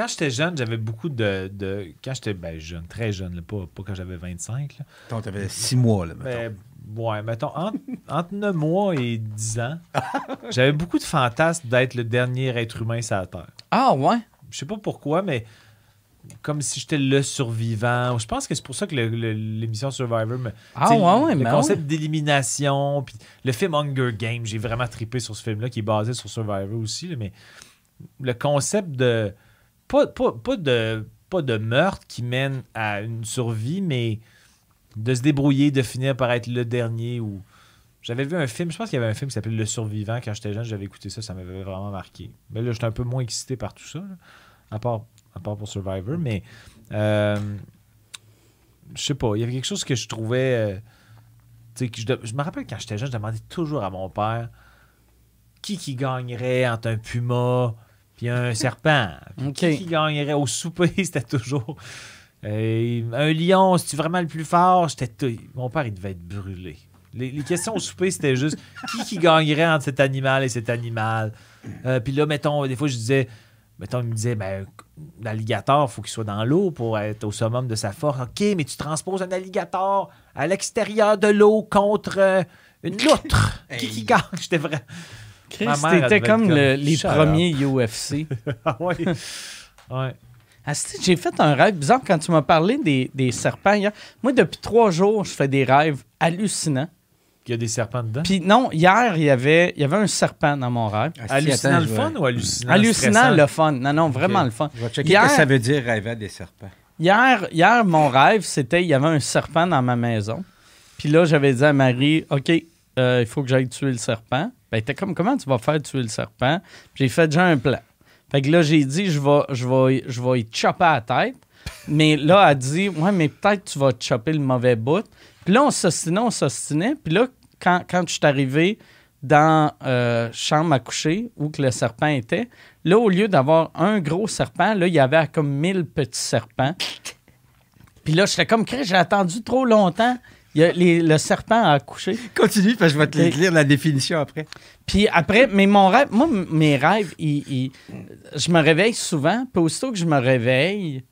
Quand j'étais jeune, j'avais beaucoup de, de- Quand j'étais ben, jeune, très jeune, là, pas, pas quand j'avais 25. Là. Donc, t'avais six mois, là, mettons. Mais, ouais, mettons, entre, entre 9 mois et 10 ans, j'avais beaucoup de fantasmes d'être le dernier être humain sur la Terre. Ah ouais? Je sais pas pourquoi, mais comme si j'étais le survivant. Je pense que c'est pour ça que l'émission Survivor me. Ah ouais, ouais, Le mais concept d'élimination, puis le film Hunger Games, j'ai vraiment trippé sur ce film-là, qui est basé sur Survivor aussi, là, mais le concept de. Pas, de. Meurtre qui mène à une survie, mais de se débrouiller, de finir par être le dernier. J'avais vu un film, je pense qu'il y avait un film qui s'appelait Le Survivant quand j'étais jeune, j'avais écouté ça, ça m'avait vraiment marqué. Mais là, j'étais un peu moins excité par tout ça, à, part, pour Survivor, mais euh, je sais pas, il y avait quelque chose que je trouvais. euh, je me rappelle quand j'étais jeune, je demandais toujours à mon père qui qui gagnerait entre un puma puis un serpent. Qui gagnerait au souper, c'était toujours. euh, un lion, c'est-tu vraiment le plus fort? J'étais Mon père, il devait être brûlé. Les, les questions au souper, c'était juste qui qui gagnerait entre cet animal et cet animal? Euh, puis là, mettons, des fois, je disais, mettons, il me disait, ben, l'alligator, il faut qu'il soit dans l'eau pour être au summum de sa force. OK, mais tu transposes un alligator à l'extérieur de l'eau contre euh, une loutre. Qui qui gagne? J'étais vrai. Devait comme, être comme, le- les premiers UFC. Ah ouais. J'ai fait un rêve bizarre quand tu m'as parlé des, des serpents hier. Moi, depuis trois jours, je fais des rêves hallucinants. Il y a des serpents dedans? Puis non, hier, il y avait, il y avait un serpent dans mon rêve. Ah, hallucinant attends, le fun ou hallucinant Hallucinant, stressant? le fun. Non, non, vraiment le fun. Je vais checker Hier- ce que ça veut dire rêver à des serpents. Hier, hier, mon rêve, c'était il y avait un serpent dans ma maison. Puis là, j'avais dit à Marie, OK, euh, il faut que j'aille tuer le serpent. Ben, était comme, comment tu vas faire tuer le serpent? J'ai fait déjà un plan. Fait que là, j'ai dit, je vais, je vais, je vais y chopper à la tête. Mais là, elle dit, ouais, mais peut-être tu vas chopper le mauvais bout. Puis là, on s'ostinait, on s'ostinait. Puis là, quand, je suis arrivé dans euh, chambre à coucher où que le serpent était, là, au lieu d'avoir un gros serpent, là, il y avait comme mille petits serpents. Puis là, j'étais comme, Chris, j'ai attendu trop longtemps. Il y a les- le serpent a accouché. Continue, parce que je vais te Et- lire la définition après. Puis après, mais mon rêve, moi, mes rêves, ils- ils- je me réveille souvent. Puis aussitôt que je me réveille,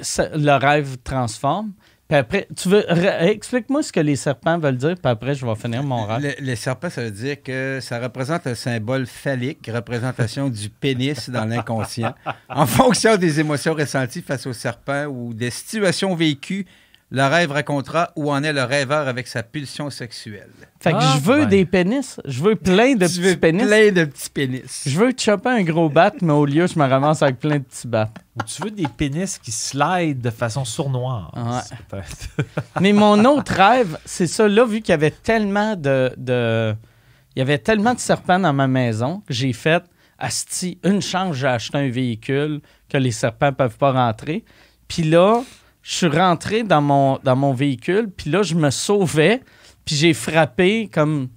ça- le rêve transforme. Puis après, tu veux, explique-moi ce que les serpents veulent dire, puis après, je vais finir mon rêve. Le, le serpent, ça veut dire que ça représente un symbole phallique, représentation du pénis dans l'inconscient. En fonction des émotions ressenties face au serpent ou des situations vécues, le rêve racontera où en est le rêveur avec sa pulsion sexuelle. Fait que Ah, je veux ben. des pénis. Je veux plein de Tu petits veux pénis. plein de petits pénis. Je veux te choper un gros bat, mais au lieu, je me ramasse avec plein de petits bats. Ou tu veux des pénis qui slide de façon sournoise. Ouais. Mais mon autre rêve, c'est ça. Là, vu qu'il y avait tellement de, de- Il y avait tellement de serpents dans ma maison que j'ai fait. Asti, une chance, j'ai acheté un véhicule que les serpents ne peuvent pas rentrer. Puis là, je suis rentré dans mon, dans mon véhicule. Puis là, je me sauvais. Puis j'ai frappé comme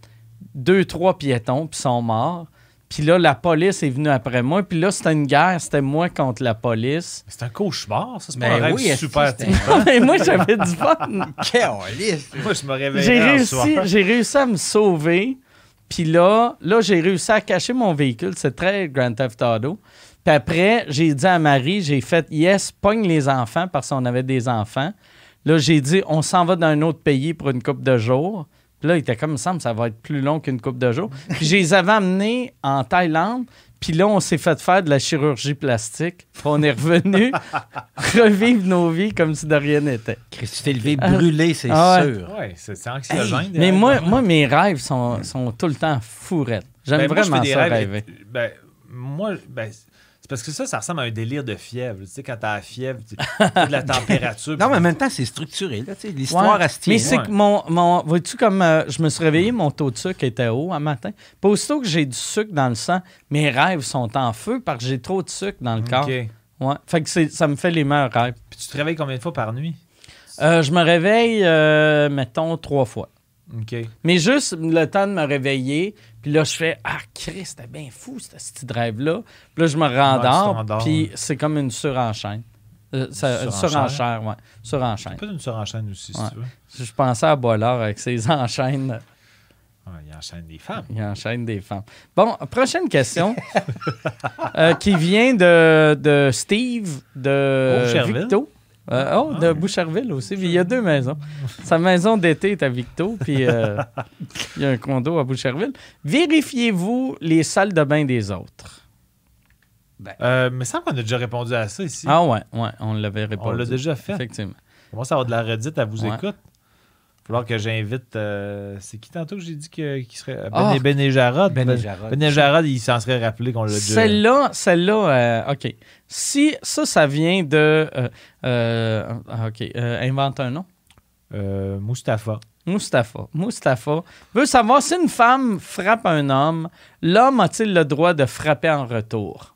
deux, trois piétons. Puis ils sont morts. Puis là, la police est venue après moi. Puis là, c'était une guerre. C'était moi contre la police. C'est un cauchemar, ça. C'est pas Ben un rêve oui, est-ce super. Mais moi, j'avais du fun. Moi, je me réveille. J'ai réussi, j'ai réussi à me sauver. Puis là, là j'ai réussi à cacher mon véhicule. C'est très Grand Theft Auto. Puis après, j'ai dit à Marie, j'ai fait yes, pogne les enfants parce qu'on avait des enfants. Là, j'ai dit, on s'en va dans un autre pays pour une coupe de jours. Puis là, il était comme, il me semble, ça va être plus long qu'une coupe de jours. Puis je les avais amenés en Thaïlande. Puis là, on s'est fait faire de la chirurgie plastique. Puis on est revenu revivre nos vies comme si de rien n'était. Chris, tu t'es levé brûlé, c'est Ah sûr. Ouais, c'est anxiogène. Mais rêves moi, moi, mes rêves sont, sont tout le temps fourrettes. J'aime Ben, moi, je vraiment fais des ça rêves- rêver. Ben, moi, ben, c'est parce que ça, ça ressemble à un délire de fièvre. Tu sais, quand t'as la fièvre, tu as de la température. Non, mais en même temps, c'est structuré. là, tu sais, L'histoire, Ouais. se tient. Mais c'est Ouais. que mon. mon vois-tu, comme euh, je me suis réveillé, mon taux de sucre était haut un matin. Puis aussitôt que j'ai du sucre dans le sang, mes rêves sont en feu parce que j'ai trop de sucre dans le corps. OK. Ouais. Fait que c'est- ça me fait les meilleurs rêves. Puis tu te réveilles combien de fois par nuit? Euh, je me réveille, euh, mettons, trois fois. OK. Mais juste le temps de me réveiller, puis là, je fais Ah, Christ, c'était bien fou, ce petit rêve-là. Puis là, je me Ouais, rendors, t'endors, puis ouais. c'est comme une surenchaîne. Euh, ça- une Surenchère? ouais. Surenchaîne. Peut-être une surenchaîne aussi, si Ouais. tu veux. Je pensais à Boilard avec ses enchaînes. Ouais, il enchaîne des femmes. Il enchaîne des femmes. Bon, prochaine question. euh, qui vient de, de Steve de? Victo. Euh, oh, de Boucherville aussi. Puis Il y a deux maisons. Sa maison d'été est à Victo, puis euh, il y a un condo à Boucherville. Vérifiez-vous les salles de bain des autres? Euh, mais ça, qu'on a déjà répondu à ça ici. Ah ouais, ouais, on l'avait répondu. On l'a déjà fait. Effectivement. Comment ça avoir de la redite à vous Ouais. écoute? Il va falloir que j'invite. euh, c'est qui tantôt que j'ai dit que, qui serait. Ben, Ah. ben et Jarod. Ben et Ben- Jarod. Ben et Jarod, il s'en serait rappelé qu'on l'a déjà. Celle-là, celle-là, euh, OK. Si ça, ça vient de... euh, euh, OK, euh, invente un nom. Euh, Mustapha. Mustapha. Mustapha veut savoir si une femme frappe un homme, l'homme a-t-il le droit de frapper en retour?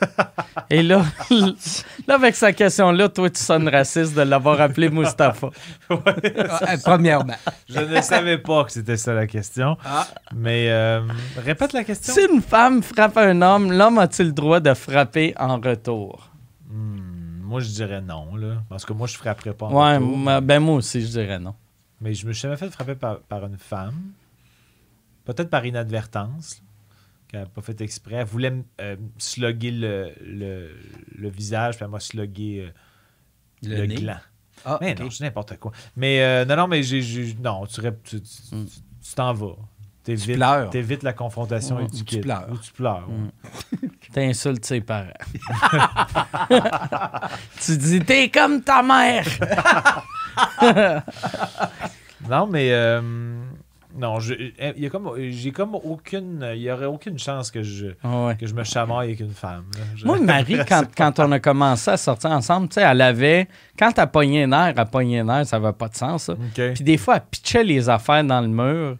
Et là, là, avec sa question-là, toi, tu sonnes raciste de l'avoir appelé Mustapha. Ah, Premièrement. Je ne savais pas que c'était ça la question. Ah. Mais euh, répète la question. Si une femme frappe un homme, l'homme a-t-il le droit de frapper en retour? Hmm, moi, je dirais non. Là. Parce que moi, je frapperais pas en Ouais, retour. moi- ben moi aussi, je dirais non. Mais je me suis jamais fait frapper par, par une femme. Peut-être par inadvertance. Qu'elle n'a pas fait exprès. Elle voulait me euh, slugger le, le, le visage, puis elle m'a slugué euh, le, nez. gland. Ah, Mais ok. non, c'est n'importe quoi. Mais euh, non, non, mais j'ai. Non, tu rép- tu tu- Mm. tu- tu t'en vas. T'évites, pleures. t'évites la confrontation Mm. et tu tu pleures. Ou tu pleures. ouais. Mm. T'insultes ses parents. tu dis, t'es comme ta mère! Non, mais. euh, non, euh, comme, j'ai comme aucune. Il y aurait aucune chance que je, Ouais. que je me chamaille avec une femme. Je- Moi, Marie, quand, quand on a commencé à sortir ensemble, tu sais, elle avait. Quand elle pognait un air, elle pognait un air, ça n'avait pas de sens, ça. OK. Puis des fois, elle pitchait les affaires dans le mur.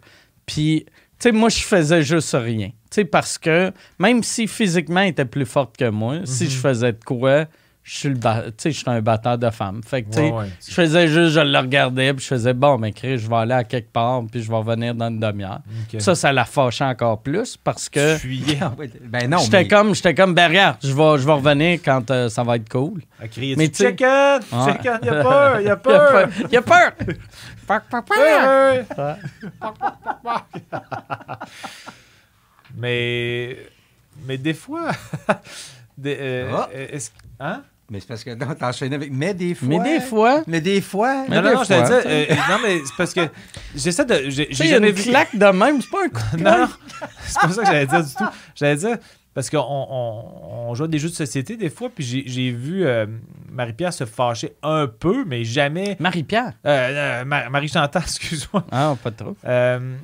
Puis, tu sais, moi, je faisais juste rien. Tu sais, parce que même si physiquement elle était plus forte que moi, si Mhm. je faisais de quoi, je suis le je un batteur de femmes. Fait que, Ouais, ouais. je faisais juste, je le regardais, puis je faisais, bon, mais Chris, je vais aller à quelque part, puis je vais revenir dans une demi-heure. Ça, ça la fâchait encore plus parce que Ah Ben non, j'étais mais- comme, j'étais comme, ben regarde, je vais, je vais revenir quand euh, ça va être cool. à crier Mais tu sais-! Il a peur! Il Il a peur! peur! Il a peur! Mais, mais des fois. des, euh, Ah. est-ce- hein? Mais c'est parce que non, t'enchaînes avec. Mais des fois. Mais des fois, Mais des fois. Mais non, non, non, je te dis. euh, non, mais c'est parce que j'essaie de. J'ai jamais une vu. claque de même, c'est pas un coup de Non, c'est pas ça que j'allais dire du tout. J'allais dire, parce qu'on on, on joue à des jeux de société des fois, puis j'ai j'ai vu euh, Marie-Pierre se fâcher un peu, mais jamais. Marie-Pierre? Euh, euh, Ma- Marie-Chantal, excuse-moi. Ah, pas trop. Euh,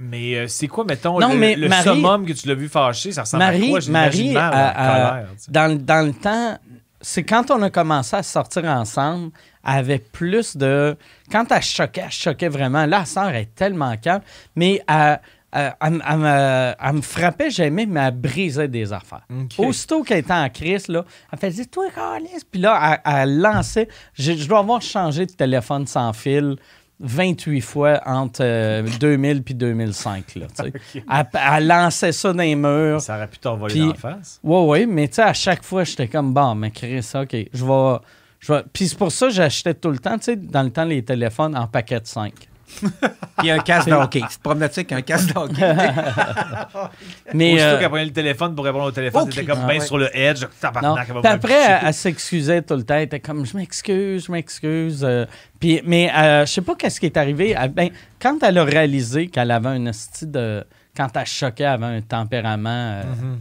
mais euh, c'est quoi, mettons, Non, le, mais le Marie- summum que tu l'as vu fâcher, ça ressemble Marie- à quoi? Marie, mal, euh, en colère. Dans, le- dans le temps, c'est quand on a commencé à sortir ensemble, elle avait plus de. Quand elle choquait, elle choquait vraiment. Là, sœur est tellement calme, mais elle, elle- elle me- elle frappait, j'aimais, mais elle brisait des affaires. Aussitôt qu'elle était en crise, là, elle faisait Toi, Carlis. Puis là, elle, elle lançait. Je, je dois avoir changé de téléphone sans fil 28 fois entre euh, 2000 puis 2005. Là, sais. elle, elle lançait ça dans les murs. Ça aurait pu dans la face. Ouais, ouais, mais tu sais, à chaque fois, j'étais comme, bon, mais Chris, OK, je vais. Je vais... Puis c'est pour ça que j'achetais tout le temps, tu sais, dans le temps, les téléphones en paquet de 5. Puis un casque d'hockey. Tu te promenais avec un casque d'hockey. Mais. Aussitôt euh, qu'elle prenait le téléphone pour répondre au téléphone, c'était comme Ah, bien ouais. sur le edge. après, elle, elle s'excusait tout le temps. Elle était comme, je m'excuse, je m'excuse. euh, puis, mais euh, je sais pas qu'est-ce qui est arrivé. Elle- ben, quand elle a réalisé qu'elle avait un esti de. Quand elle choquait, elle avait un tempérament euh, Mhm.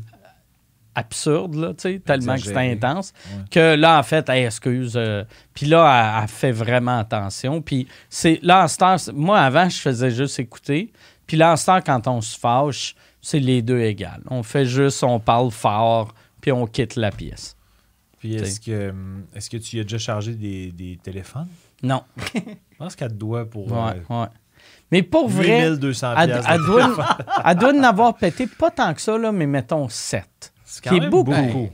Absurde, là, tellement que c'était intense, Ouais. que là, en fait, elle excuse. euh, puis là, elle, elle fait vraiment attention. Puis c'est là, en moi, avant, je faisais juste écouter. Puis là, en quand on se fâche, c'est les deux égales. On fait juste, on parle fort, puis on quitte la pièce. Puis est-ce que, hum, est-ce que tu y as déjà chargé des, des téléphones? Non. Je pense qu'elle te doit pour Ouais, euh, ouais. Mais pour vrai, 8200 elle, elle doit, elle doit en avoir pété pas tant que ça, là, mais mettons 7. C'est Qui est beaucoup. beaucoup.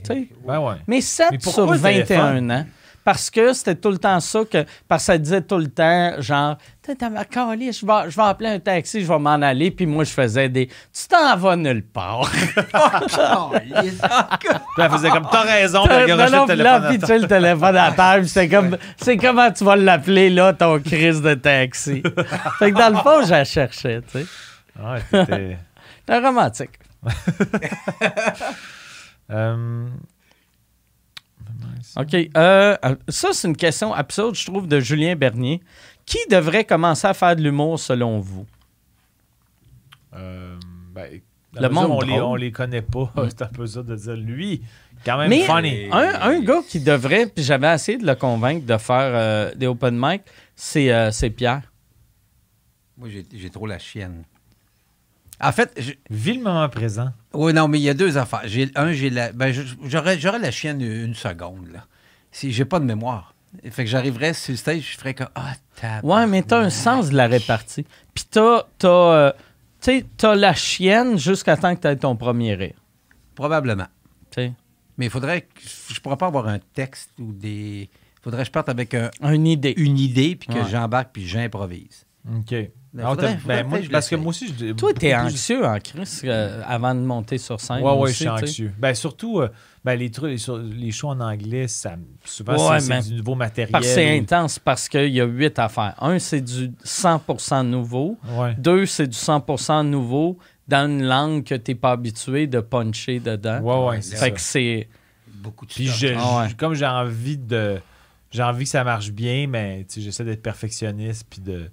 Ben ouais. Mais 7 Mais sur le 21 téléphone? ans? Parce que c'était tout le temps ça que. Parce que ça disait tout le temps, genre, je vais, je vais appeler un taxi, je vais m'en aller. Puis moi, je faisais des. Tu t'en vas nulle part. Puis elle faisait comme t'as raison, puis elle garochait le là, téléphone. à puis tu le téléphone à terre, puis c'est comme. C'est comment tu vas l'appeler, là, ton crise de taxi? fait que dans le fond, je la cherchais, tu sais. Ouais, t'étais- C'était romantique. Euh, OK. euh, ça, c'est une question absurde, je trouve, de Julien Bernier. Qui devrait commencer à faire de l'humour selon vous? euh, ben, Le monde on les, on les connaît pas. C'est un peu ça de dire lui, quand même Mais funny. un, un gars qui devrait, puis j'avais essayé de le convaincre de faire euh, des open mic, c'est euh, Pierre. Moi, j'ai trop la chienne. En fait, je- Vis le moment présent. oui, non, mais il y a deux affaires. J'ai, un, j'ai la. Ben, j'aurais, j'aurais la chienne une seconde, là. Si j'ai pas de mémoire. Fait que j'arriverais sur le stage, je ferais comme. Ah, tabarnak. Ouais, mais t'as un sens de la répartie. Puis t'as, t'as, euh, t'as la chienne jusqu'à temps que t'aies ton premier rire. Probablement. tu sais. Mais il faudrait. que- Je pourrais pas avoir un texte ou des. faudrait que je parte avec un- Une idée. une idée, puis que Ouais. j'embarque, puis j'improvise. OK. Ben, faudrait- t'as- faudrait ben, moi, parce que moi aussi, je Toi, t'es anxieux en Chris euh, avant de monter sur scène. Ouais, ouais, aussi, je suis anxieux. Ben, surtout, euh, ben, les, trucs, les, shows en anglais, ça, souvent, Ouais, c'est, du nouveau matériel. Parce c'est ou- intense parce qu'il y a huit affaires. Un, c'est du 100% nouveau. Ouais. Deux, c'est du 100% nouveau dans une langue que t'es pas habitué de puncher dedans. Ouais, ouais, c'est fait ça. que c'est... Beaucoup de Puis je, Ah ouais. je- comme j'ai envie de. J'ai envie que ça marche bien, mais tu sais, j'essaie d'être perfectionniste. Puis de.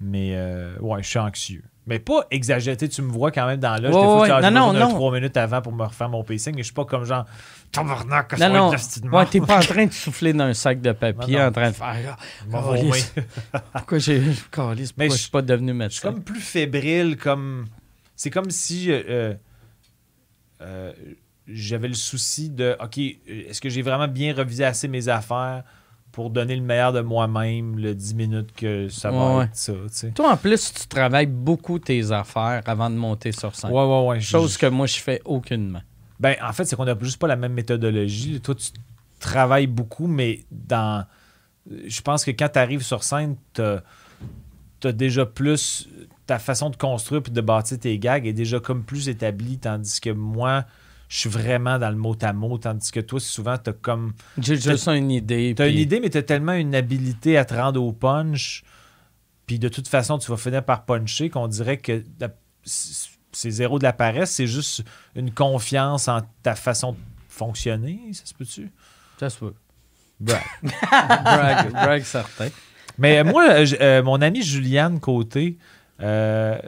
Mais euh, ouais, je suis anxieux. Mais pas exagéré. Tu me vois quand même dans l'âge. Fois, ouais. Non, non, non. trois minutes avant pour me refaire mon pacing. Mais je suis pas comme genre. Tabarnak, Non, non. Ouais, t'es pas en train de souffler dans un sac de papier, en train de faire... Oh, yes. main. Pourquoi j'ai... Calisse, Mais pourquoi je suis pas devenu Je suis médecin? comme plus fébrile, comme. C'est comme si euh, euh, euh, j'avais le souci de OK, est-ce que j'ai vraiment bien revisé assez mes affaires? Pour donner le meilleur de moi-même, le 10 minutes que ça va Ouais. être ça. Toi, en plus, tu travailles beaucoup tes affaires avant de monter sur scène. Ouais, ouais, ouais. Chose je- que moi, je fais aucunement. Ben, en fait, c'est qu'on n'a juste pas la même méthodologie. Toi, tu travailles beaucoup, mais dans. Je pense que quand tu arrives sur scène, tu as, déjà plus. Ta façon de construire puis de bâtir tes gags est déjà comme plus établie, tandis que moi, je suis vraiment dans le mot à mot, tandis que toi, souvent, tu as comme. J'ai juste une idée. Tu as une idée, mais tu as tellement une habilité à te rendre au punch, puis de toute façon, tu vas finir par puncher, qu'on dirait que la- c'est zéro de la paresse, c'est juste une confiance en ta façon de fonctionner, ça se peut-tu? Ça se peut. Brag. Brag, brag certain. mais moi, euh, mon ami Juliane Côté, euh,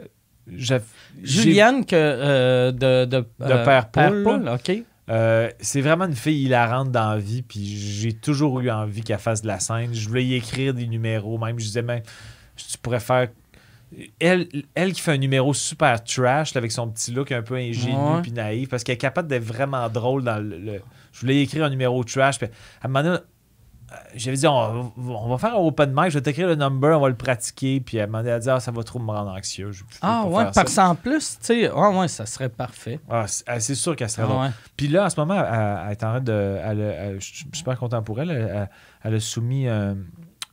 Juliane que, euh, de, de, De Père Poule, Poule, OK. Euh, c'est vraiment une fille hilarante dans la vie, puis j'ai toujours eu envie qu'elle fasse de la scène. Je voulais y écrire des numéros, même. Je disais, même, tu pourrais faire. Elle, elle qui fait un numéro super trash, là, avec son petit look un peu ingénu Ouais. puis naïf, parce qu'elle est capable d'être vraiment drôle dans le. le- Je voulais y écrire un numéro trash, puis à un moment donné, euh, j'avais dit, on, va- on va faire un open mic, je vais t'écrire le number, on va le pratiquer, puis elle a dit, ah, ça va trop me rendre anxieux. Je- je peux Ah ouais, parce qu'en plus, tu sais, ah ouais, ça serait parfait. Ah, c'est ah, c'est sûr qu'elle serait Ah ouais. Puis là, en ce moment, elle, elle est en train de. Elle, je suis super content pour elle. Elle, elle- elle a soumis un,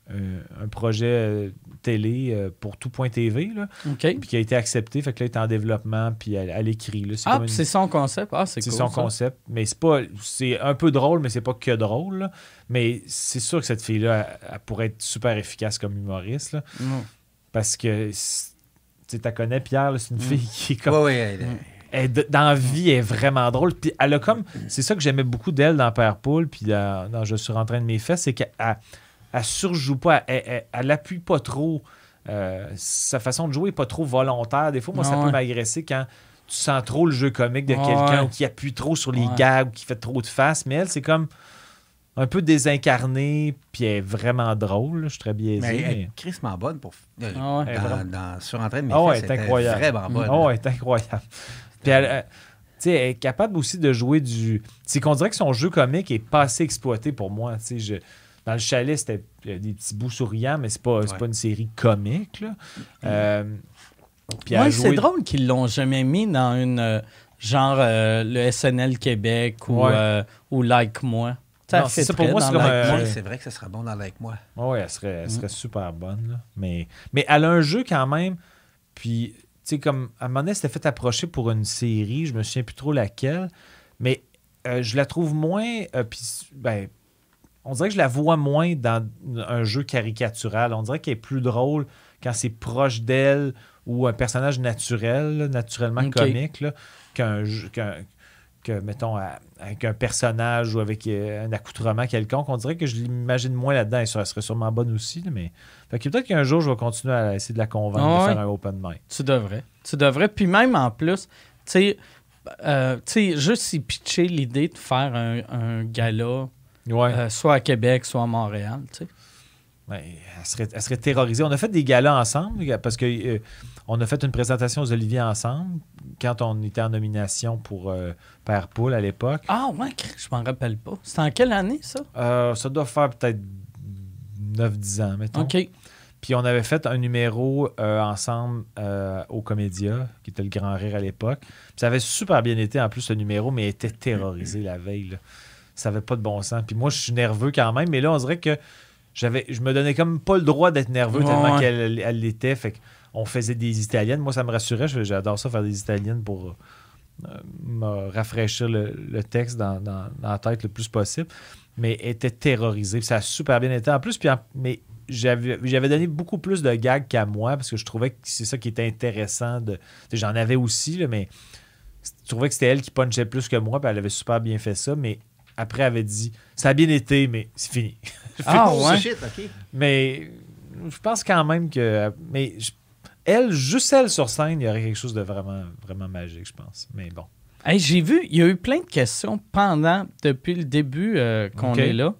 un- un projet euh, télé euh, pour tout.tv, là, OK. puis qui a été accepté. Fait que là, elle est en développement, puis elle, elle écrit. là. C'est Ah, une- c'est son concept. Ah, c'est c'est cool. son ça. concept. Mais c'est pas. C'est un peu drôle, mais c'est pas que drôle. là. Mais c'est sûr que cette fille-là, elle, elle pourrait être super efficace comme humoriste. là, Mm. parce que. Tu sais, connais Pierre, là, c'est une Mm. fille qui est comme Ouais, ouais, elle- elle, d- dans la vie, elle est vraiment drôle. Puis elle a comme. C'est ça que j'aimais beaucoup d'elle dans Père Poule, puis dans, dans Je suis rentré de mes fesses, c'est qu'elle elle, surjoue pas, elle, elle, elle appuie pas trop. Euh, sa façon de jouer est pas trop volontaire. Des fois, moi, ça peut ouais. m'agresser quand tu sens trop le jeu comique de quelqu'un ouais. qui appuie trop sur les Ouais. gags ou qui fait trop de face. Mais elle, c'est comme un peu désincarné, puis elle est vraiment drôle. Je suis très biaisé. Mais elle est crissement bonne pour. euh, Ah ouais. Elle est dans, Sur Entraîne de mes Ah fesses, elle est incroyable. vraiment bonne. Oh, elle est incroyable. Puis elle, elle- est capable aussi de jouer du. C'est qu'on dirait que son jeu comique est pas assez exploité pour moi. tu sais, je- Dans le chalet, c'était a des petits bouts souriants, mais c'est pas, Ouais. pas une série comique. Là. Euh, puis Ouais, a c'est drôle qu'ils l'ont jamais mis dans une euh, genre euh, le SNL Québec ou, Ouais. euh, ou Like Moi. Ça Non, c'est ça, fitterait pour moi, c'est Like. Ouais, vrai que ça sera bon dans Like Moi. Ouais, elle serait, elle Mm. serait super bonne. là. Mais, mais elle a un jeu quand même. Puis, tu sais, comme à un moment donné, s'était fait approcher pour une série, je me souviens plus trop laquelle. Mais euh, je la trouve moins. euh, puis, ben, on dirait que je la vois moins dans un jeu caricatural. On dirait qu'elle est plus drôle quand c'est proche d'elle ou un personnage naturel, là, naturellement comique, qu'un jeu. qu'un- que, mettons, avec un personnage ou avec euh, un accoutrement quelconque, on dirait que je l'imagine moins là-dedans. Et ça elle serait sûrement bonne aussi, mais... Fait que peut-être qu'un jour, je vais continuer à essayer de la convaincre de faire un open mic. Tu devrais. Tu devrais. Puis même en plus, tu sais, euh, juste y pitcher l'idée de faire un, un gala, Ouais. euh, soit à Québec, soit à Montréal, tu sais. Ouais, elle, serait, elle serait terrorisée. On a fait des galas ensemble parce que euh, on a fait une présentation aux Olivier ensemble quand on était en nomination pour euh, Père Poule à l'époque. Ah ouais, je m'en rappelle pas. C'était en quelle année, ça? Euh, ça doit faire peut-être 9-10 ans, mettons. OK. Puis on avait fait un numéro euh, ensemble euh, au Comédia, qui était le grand rire à l'époque. Ça avait super bien été en plus ce numéro, mais elle était terrorisée la veille. là. Ça avait pas de bon sens. Puis moi, je suis nerveux quand même, mais là, on dirait que j'avais, je me donnais comme pas le droit d'être nerveux tellement ouais. qu'elle elle l'était. Fait qu'on faisait des italiennes. Moi, ça me rassurait. J'adore ça, faire des italiennes pour euh, me rafraîchir le, le texte dans, dans- dans la tête le plus possible. Mais elle était terrorisée. Puis ça a super bien été. En plus, puis en- mais j'avais j'avais donné beaucoup plus de gags qu'à moi parce que je trouvais que c'est ça qui était intéressant. De, J'en avais aussi, là, mais je trouvais que c'était elle qui punchait plus que moi. Puis elle avait super bien fait ça. Mais après, elle avait dit Ça a bien été, mais c'est fini. Ah ouais? shit. Mais je pense quand même que. Mais je- elle, juste elle sur scène, il y aurait quelque chose de vraiment, vraiment magique, je pense. Mais bon. Hey, J'ai vu, il y a eu plein de questions pendant, depuis le début euh, qu'on est là.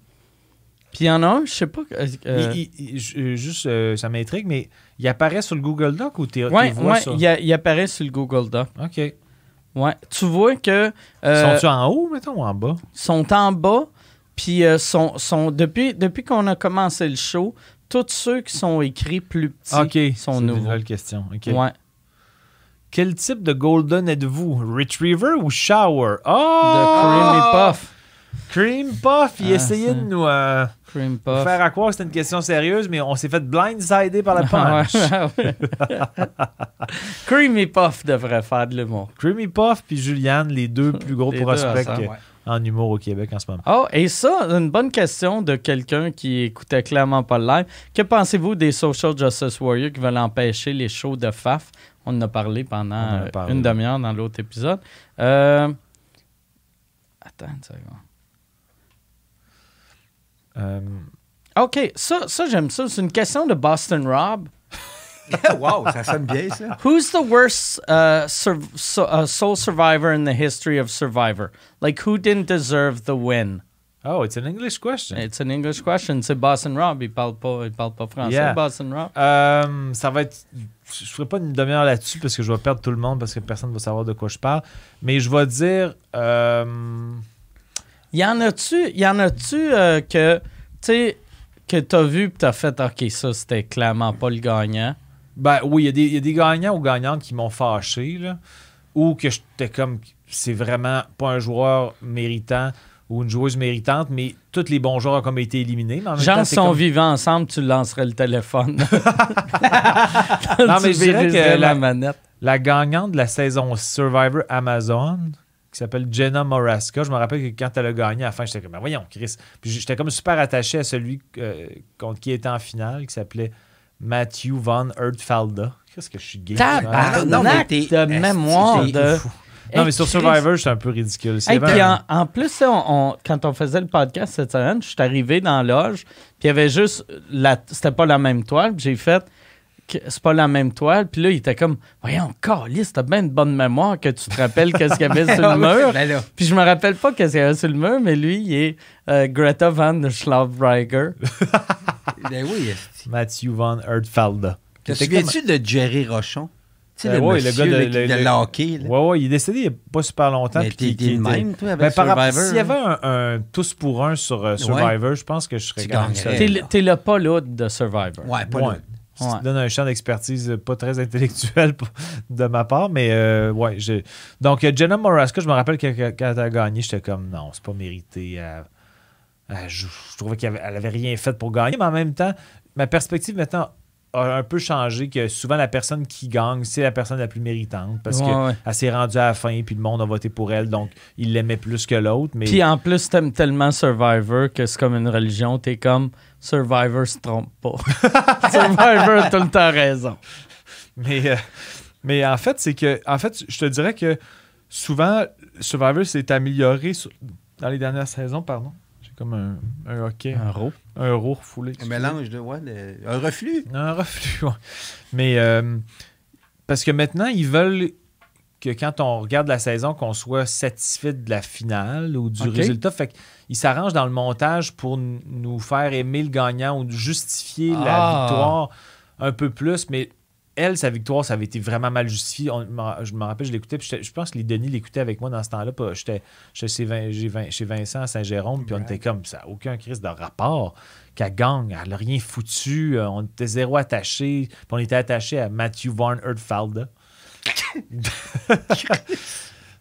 Puis il y en a un, je sais pas. euh, euh, Il- il- il- je- juste, euh, ça m'intrigue, mais il apparaît sur le Google Doc ou t'es ouais, sur- il apparaît sur le Google Doc. OK. Ouais. Tu vois que. euh, Sont-tu en haut, mettons, ou en bas? sont en bas. Puis euh, sont, sont, depuis, depuis qu'on a commencé le show, tous ceux qui sont écrits plus petits OK. C'est sont une nouveaux. nouvelle question. OK. Ouais. Quel type de Golden êtes-vous? Retriever ou Shower? De Oh! Creamy Puff. Cream Puff, il Ah, essayait ça. de nous euh, Cream Puff. faire à croire que c'était une question sérieuse, mais on s'est fait blindsider par la punch. Ah. Creamy Puff devrait faire de l'humour. Creamy Puff puis Juliane, les deux plus gros Les prospects ouais. en humour au Québec en ce moment. Oh, et ça, une bonne question de quelqu'un qui écoutait clairement pas le live. Que pensez-vous des Social Justice Warriors qui veulent empêcher les shows de FAF? On en a parlé pendant a parlé. une demi-heure dans l'autre épisode. Euh, Attends une seconde. Euh, OK, ça, ça j'aime ça. C'est une question de Boston Rob. wow, ça sonne bien, ça. Who's the worst uh, sur- so- uh, soul survivor in the history of Survivor? Like, who didn't deserve the win? Oh, it's an English question. It's an English question. C'est Boston Rob. Il parle pas, il parle pas français, Yeah. Boston Rob. Euh, ça va être. Je ferai pas une demi-heure là-dessus parce que je vais perdre tout le monde parce que personne ne va savoir de quoi je parle. Mais je vais dire. euh, Y en a-tu, y en a-tu euh, que, tu sais, que t'as vu pis t'as fait, OK, ça, c'était clairement pas le gagnant? Ben oui, il y a des- il y, a des gagnants ou gagnantes qui m'ont fâché, là, ou que j'étais comme, c'est vraiment pas un joueur méritant ou une joueuse méritante, mais tous les bons joueurs ont comme été éliminés. Mais en même Genre, temps, si c'est on comme- vivait ensemble, tu lancerais le téléphone. Non, mais je dirais que la- la manette. la gagnante de la saison Survivor Amazon, qui s'appelle Jenna Moraska, je me rappelle que quand elle a gagné à la fin, j'étais comme, voyons, Chris. Puis j'étais comme super attaché à celui euh, contre qui était en finale, qui s'appelait Matthew Von Erdfelda. Qu'est-ce que je suis gay? Tabarnak de mémoire de... Non, mais sur. Survivor, c'est un peu ridicule. Hey, vraiment- puis en, en plus, on- on- quand on faisait le podcast cette semaine, je suis arrivé dans la loge, puis il y avait juste, la, c'était pas la même toile, puis j'ai fait, c'est pas la même toile, puis là, il était comme, voyons, Carlis, t'as bien une bonne mémoire que tu te rappelles qu'est-ce qu'il y avait sur le mur. Ben. Puis je me rappelle pas qu'est-ce qu'il y avait sur le mur, mais lui, il est euh, Greta Van der Schlafreiger. Ben oui. esti. Matthew Von Erdfelda. Te comme- souviens-tu de Jerry Rochon? Tu sais, Euh, le ouais, le monsieur gars de- le- de le- le hockey. là. Ouais, ouais, il est décédé il n'y a pas super longtemps. Mais puis t'es était- même, toi, avec Ben, par Survivor. S'il y avait hein? un, un tous pour un sur euh, Survivor, je pense que je serais ça. T'es le- T'es le Paul de Survivor. Ouais, pas Si Ouais. tu donnes un champ d'expertise pas très intellectuel de ma part, mais euh, ouais. j'ai- Donc, Jenna Moraska, je me rappelle que, que- quand elle a gagné, j'étais comme non, c'est pas mérité. Elle- elle- je, je trouvais qu'elle avait, elle avait rien fait pour gagner, mais en même temps, ma perspective maintenant a un peu changé que souvent la personne qui gagne, c'est la personne la plus méritante parce Ouais, qu'elle ouais. s'est rendue à la fin puis le monde a voté pour elle, donc il l'aimait plus que l'autre. Mais Puis en plus, t'aimes tellement Survivor que c'est comme une religion. T'es comme Survivor se trompe pas. Survivor a tout le temps raison. Mais, euh, mais en fait, c'est que. En fait, je te dirais que souvent, Survivor s'est amélioré sur- dans les dernières saisons, pardon. Comme un, un hockey, Un ro. un euro refoulé. Un mélange de. Ouais, un reflux. Un reflux, ouais. Mais euh, parce que maintenant, ils veulent que quand on regarde la saison, qu'on soit satisfait de la finale ou du résultat. Fait qu'ils s'arrangent dans le montage pour nous faire aimer le gagnant ou justifier la Ah. victoire un peu plus. Mais elle, sa victoire, ça avait été vraiment mal justifié. On- je me rappelle, je l'écoutais. puis Je pense que les Denis l'écoutaient avec moi dans ce temps-là. J'étais chez, chez Vincent à Saint-Jérôme. Puis on était comme ça. Aucun crise de rapport qu'elle gagne. Elle n'a rien foutu. euh, On était zéro attaché. Puis on était attaché à Matthew Van Erdfelda.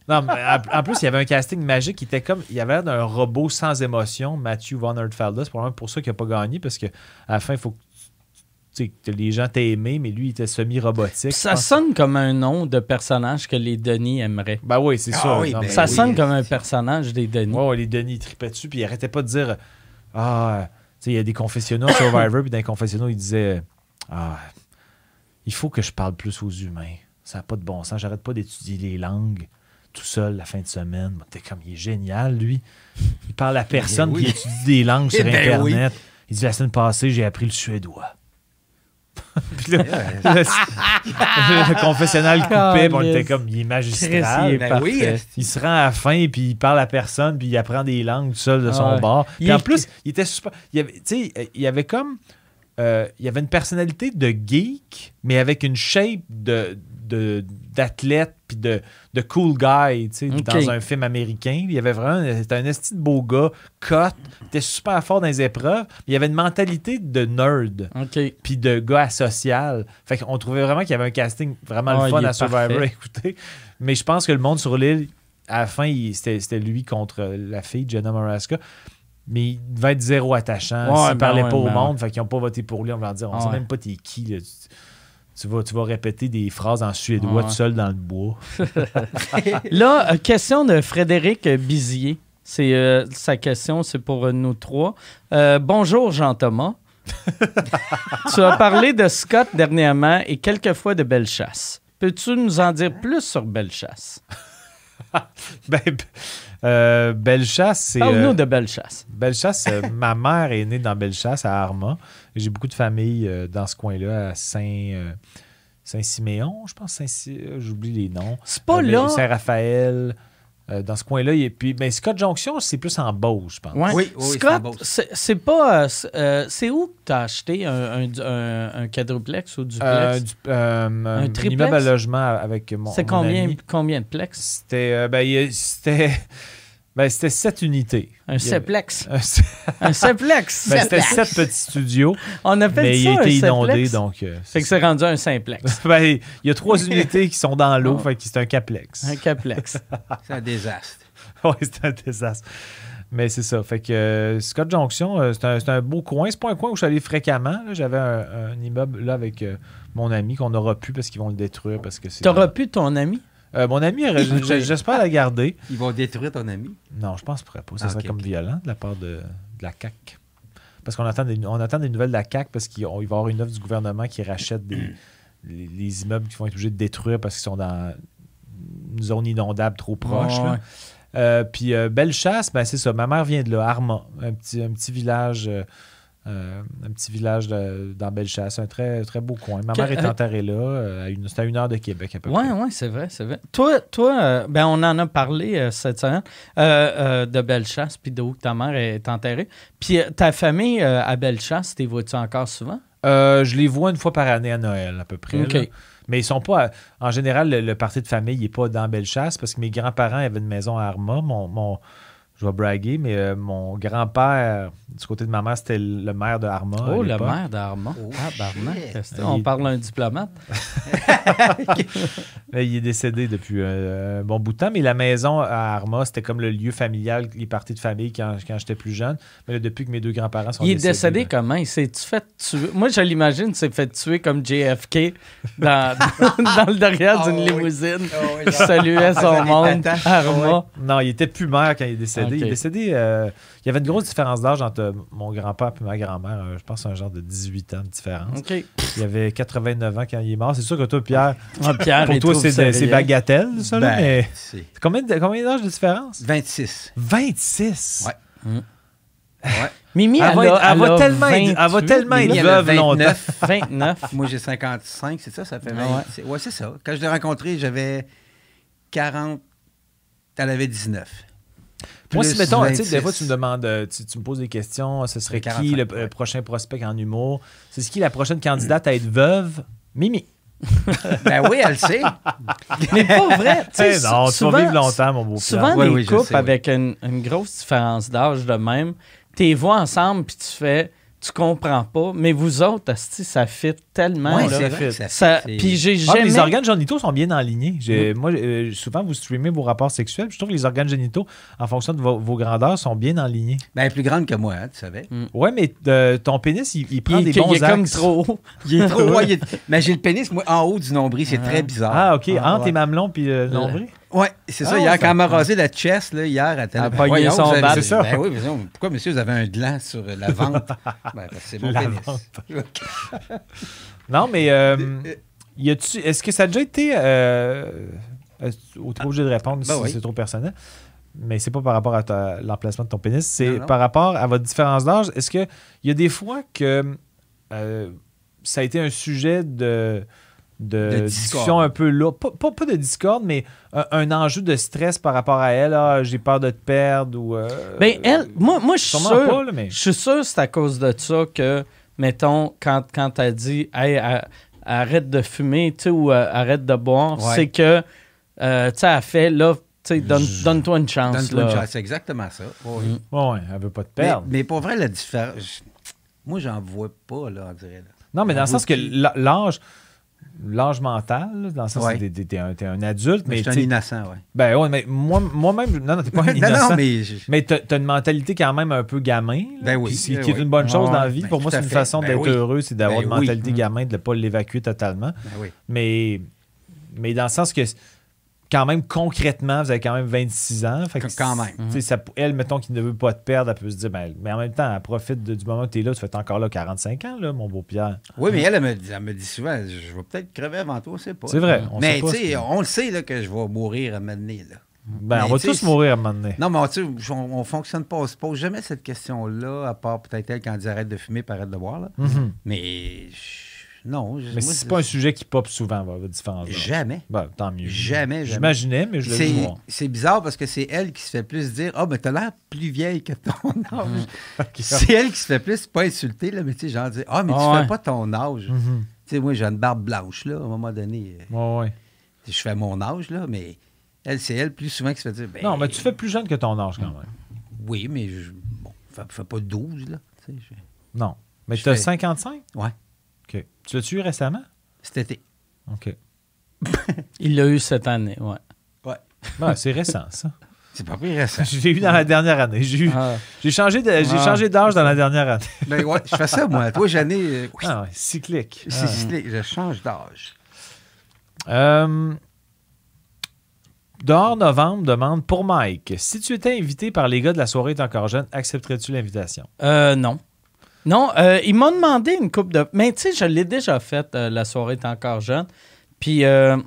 non, mais en, plus, il y avait un casting magique qui était comme. Il y avait l'air d'un robot sans émotion, Matthew Van Erdfelda. C'est probablement pour ça qu'il n'a pas gagné, parce qu'à la fin, il faut que, que les gens aimé, mais lui, il était semi-robotique. Ça sonne comme un nom de personnage que les Denis aimeraient. Ben oui, c'est Ah oui, Non, ben ça oui, sonne euh, comme un personnage des Denis. Ouais, ouais, les Denis, ils tripaient dessus, puis ils arrêtaient pas de dire Ah, tu sais, il y a des confessionnaux Survivor, puis dans les confessionnaux, ils disaient Ah, il faut que je parle plus aux humains. Ça n'a pas de bon sens. J'arrête pas d'étudier les langues tout seul la fin de semaine. T'es comme, il est génial, lui. Il parle à personne oui. qui étudie des langues sur Eh ben Internet. Il dit La semaine passée, j'ai appris le suédois. Puis là, le, le confessionnal coupait, on était comme, il est magistral. Chris, il est Ben oui. Il se rend à la fin, puis il parle à personne, puis il apprend des langues tout seul de son Ah ouais. bord. Il Puis en est- plus, il était super. Il y avait, tu sais, il y avait comme. euh, il y avait une personnalité de geek, mais avec une shape de de- d'athlète, puis de, de cool guy, tu sais, dans un film américain. Il y avait vraiment, c'était un esti de beau gars, cut, il était super fort dans les épreuves. Il y avait une mentalité de nerd, puis de gars asocial. Fait qu'on trouvait vraiment qu'il y avait un casting vraiment le fun à Survivor parfait. à écouter. Mais je pense que le monde sur l'île, à la fin, c'était lui contre la fille, Jenna Maraska. Mais il devait être zéro attachant. Ouais, S'il ben parlait ouais, pas au ben monde, fait qu'ils n'ont pas voté pour lui. On va leur dire, on Ah sait ouais. même pas t'es qui. là. Tu, vas, tu vas répéter des phrases en suédois Ouais. tout seul dans le bois. Là, euh, question de Frédéric Bizier. C'est euh, sa question, c'est pour euh, nous trois. Euh, bonjour Jean-Thomas. tu as parlé de Scott dernièrement et quelquefois de Bellechasse. Peux-tu nous en dire plus sur Bellechasse? Ben, euh, Bellechasse, c'est. Parle-nous euh, de Bellechasse. Bellechasse, euh, ma mère est née dans Bellechasse, à Armand. J'ai beaucoup de familles euh, dans ce coin-là, à Saint, euh, Saint-Siméon, je pense. Saint J'oublie les noms. C'est pas Euh, mais là. Saint-Raphaël. euh, dans ce coin-là. Et puis, ben, Scott Junction, c'est plus en Beauce, je pense. Ouais. Oui, oui, c'est en Scott, Beauce. c'est c'est pas. euh, c'est euh, c'est où que tu as acheté un, un, un- un quadruplex ou duplex? Euh, du- euh, un, triplex? immeuble à logement avec mon. c'est mon combien, ami. combien de plex? C'était euh, ben, c'était ben, c'était sept unités. Un Il avait- seplex. un se- Un seplex. ben, c'était sept petits studios, On appelle mais il ça a été un inondé, donc. euh, Fait que c'est rendu un simplex. Ben, il y a trois unités qui sont dans l'eau, fait que c'est un caplex. un caplex. C'est un désastre. ouais, c'est un désastre. Mais c'est ça. Fait que euh, Scott Junction, euh, c'est un, c'est un beau coin. C'est pas un coin où je suis allé fréquemment. là. J'avais un, un immeuble là avec euh, mon ami qu'on n'aura plus parce qu'ils vont le détruire parce que c'est. T'auras pu ton ami? Euh, mon ami, j'espère la garder. Ils vont détruire ton ami? Non, je pense pas. Ça Ah, serait comme violent de la part de, de la CAC. Parce qu'on attend, des, on attend des nouvelles de la CAC parce qu'il va y avoir une offre du gouvernement qui rachète des, les, les immeubles qui vont être obligés de détruire parce qu'ils sont dans une zone inondable trop proche. Ouais. Euh, puis euh, Bellechasse, ben, c'est ça. Ma mère vient de là, Armand, un petit, un petit village. Euh, un petit village de- dans Bellechasse, un très, très beau coin. Ma Que- mère est euh, enterrée là. euh, à une- c'est à une heure de Québec à peu Ouais, près. ouais, c'est vrai, c'est vrai. Toi, toi euh, ben on en a parlé cette semaine de Bellechasse, puis de où ta mère est enterrée. Puis ta famille à Bellechasse, t'es vois-tu encore souvent? Je les vois une fois par année à Noël, à peu près. OK. là. Mais ils sont pas. En général, le, le parti de famille n'est pas dans Bellechasse parce que mes grands-parents avaient une maison à Arma. Mon, mon- je vais braguer, mais euh, mon grand-père, du côté de ma mère, c'était le maire de Arma. Oh, le maire d'Armand. Oh, ah, barnac? Il On parle d'un diplomate? Mais il est décédé depuis euh, un bon bout de temps. Mais la maison à Arma, c'était comme le lieu familial, les parties de famille quand, quand j'étais plus jeune. Mais là, depuis que mes deux grands-parents sont Il est décédés. décédé comment? Il s'est fait tuer? Moi, je l'imagine, il s'est fait tuer comme JFK dans, dans le derrière Ah d'une oui. limousine. Ah oui, Il saluait son monde. Arma. Non, il était plus maire quand il est décédé. Il est décédé. euh, il y avait une grosse différence d'âge entre mon grand-père et ma grand-mère. euh, je pense un genre de 18 ans de différence. OK. Il avait 89 ans quand il est mort. C'est sûr que toi, Pierre, Ah, Pierre, pour toi, c'est bagatelle, ça, là, Ben, mais c'est combien, de- combien d'âge de différence? 26. 26! Ouais. Ouais. Mimi, Elle, elle, va, elle elle va a tellement être, elle va 28, tellement Mimi, être veuve longtemps. 29. 29. Moi, j'ai 55, c'est ça? Ça fait Ah 20. ouais. c'est- Ouais, c'est ça. Quand je l'ai rencontrée, j'avais 40. Elle avait 19. Moi, si, mettons, tu sais, 26. des fois, tu me demandes, euh, tu, tu me poses des questions, ce serait qui 45, le ouais. euh, prochain prospect en humour? C'est qui la prochaine candidate à être veuve? Mimi. Ben oui, elle le sait. Mais pas vrai. tu sais, Eh non, tu vas vivre longtemps, mon beau Souvent, Oui, les oui, je couples sais, oui. avec une, une grosse différence d'âge de même, t'es vois ensemble puis tu fais, tu comprends pas, mais vous autres, asti, ça fit tellement. Ouais, là. c'est ça Puis j'ai Ah, jamais. les organes génitaux sont bien alignés. Mm. Moi, euh, souvent, vous streamez vos rapports sexuels. Je trouve que les organes génitaux, en fonction de vos, vos grandeurs, sont bien alignés. Ben, plus grande que moi, hein, tu savais. Ouais, mais euh, ton pénis, il, il prend il, des bons il est comme axes. trop haut. Il est trop. ouais, est- Mais j'ai le pénis, moi, en haut du nombril. C'est très bizarre. Ah, OK. Ah, Entre ouais. tes mamelons puis euh, le nombril? Ouais, c'est ça. Ah, hier, quand elle m'a rasé la chest, là, hier, elle a pogné son bat. C'est ça. Ben oui, mais non, pourquoi, monsieur, vous avez un gland sur la vente? ben, c'est mon pénis. Non, mais euh, y a-tu- est-ce que ça a déjà été. Euh, ou t'es pas obligé de répondre Ben si oui. c'est trop personnel. Mais c'est pas par rapport à l'emplacement de ton pénis, c'est par rapport à votre différence d'âge. Est-ce qu'il y a des fois que euh, ça a été un sujet de, de, De discussion un peu là? Pas, pas, pas de discorde, mais un, un enjeu de stress par rapport à elle. Ah, j'ai peur de te perdre ou. euh, Ben, elle, moi, moi je suis sûr. pas, là, mais. Je suis sûr que c'est à cause de ça que, mettons, quand, quand t'as dit hey, a- arrête de fumer tu sais, ou euh, arrête de boire, Ouais. c'est que euh, tu sais, elle fait, là, tu sais, donne, Je- donne-toi une chance. Donne-toi une là. chance, c'est exactement ça. Oui. Mm. Ouais, ouais, elle veut pas te perdre. mais pour vrai, la différence. Moi, j'en vois pas, là, on dirait. Là. Non, mais dans le sens que l'âge, l'âge mental, là, dans le sens Ouais. que t'es- un, adulte, Mais mais je suis un innocent, oui. Ben ouais, mais moi- moi-même, non, non, t'es pas un innocent. non, mais mais. je- mais t'as une mentalité quand même un peu gamin. là, Ben oui, puis c'est- ben qui est une bonne chose Ouais, dans la vie. Ben, Pour moi, c'est une fait. façon Ben d'être oui. heureux, c'est d'avoir Ben une oui. mentalité Mm. gamin, de ne pas l'évacuer totalement. Ben oui. Mais, mais dans le sens que, quand même, concrètement, vous avez quand même 26 ans. Fait que Quand même. ça- elle, mettons, qui ne veut pas te perdre, elle peut se dire, ben, mais en même temps, elle profite de- du moment où tu es là. Tu fais encore là 45 ans, là, mon beau Pierre. Oui, mais elle, elle me, dit- elle me dit souvent, je vais peut-être crever avant toi, on sait pas. C'est vrai. on mais tu sais, on le sait là, que je vais mourir à un moment donné, là. Ben, on va tous mourir à un moment donné. Non, mais on, tu sais, on, on fonctionne pas, on se pose jamais cette question-là, à part peut-être elle quand elle dit arrête de fumer, arrête de boire. Là. Mhm. Mais je- non. je- Mais moi, c'est pas un sujet qui pop souvent, votre différence. Jamais. Ben, tant mieux. Jamais, jamais. J'imaginais, mais je le vois. c'est bizarre parce que c'est elle qui se fait plus dire Ah, mais t'as l'air plus vieille que ton âge. C'est elle qui se fait plus, pas insulter, là, mais tu sais, genre dire Ah, mais tu ouais. fais pas ton âge. Mhm. Tu sais, moi, j'ai une barbe blanche, là, à un moment donné. Ouais, ouais. Je fais mon âge, là, mais elle, c'est elle plus souvent qui se fait dire ben, Non, mais tu fais plus jeune que ton âge quand même. Oui, mais je, bon, fais, fais pas 12, là. je- Non. Mais tu as fais- 55? Ouais. Tu l'as-tu eu récemment? cet été. OK. Il l'a eu cette année, ouais. Ouais. Ben, c'est récent, ça. C'est pas plus récent. Je l'ai eu dans la dernière année. J'ai eu- Ah. j'ai changé de- j'ai Ah. changé d'âge dans la dernière année. ben ouais, je fais ça, moi. Toi, j'en ai. euh, oui, Ah ouais, cyclique. c'est Ah. cyclique, je change d'âge. Euh, Dehors Novembre demande pour Mike, si tu étais invité par les gars de la soirée est encore jeune, accepterais-tu l'invitation? Euh, non. Non, euh, ils m'ont demandé une coupe de. Mais tu sais, je l'ai déjà faite, euh, la soirée est encore jeune. Puis, euh,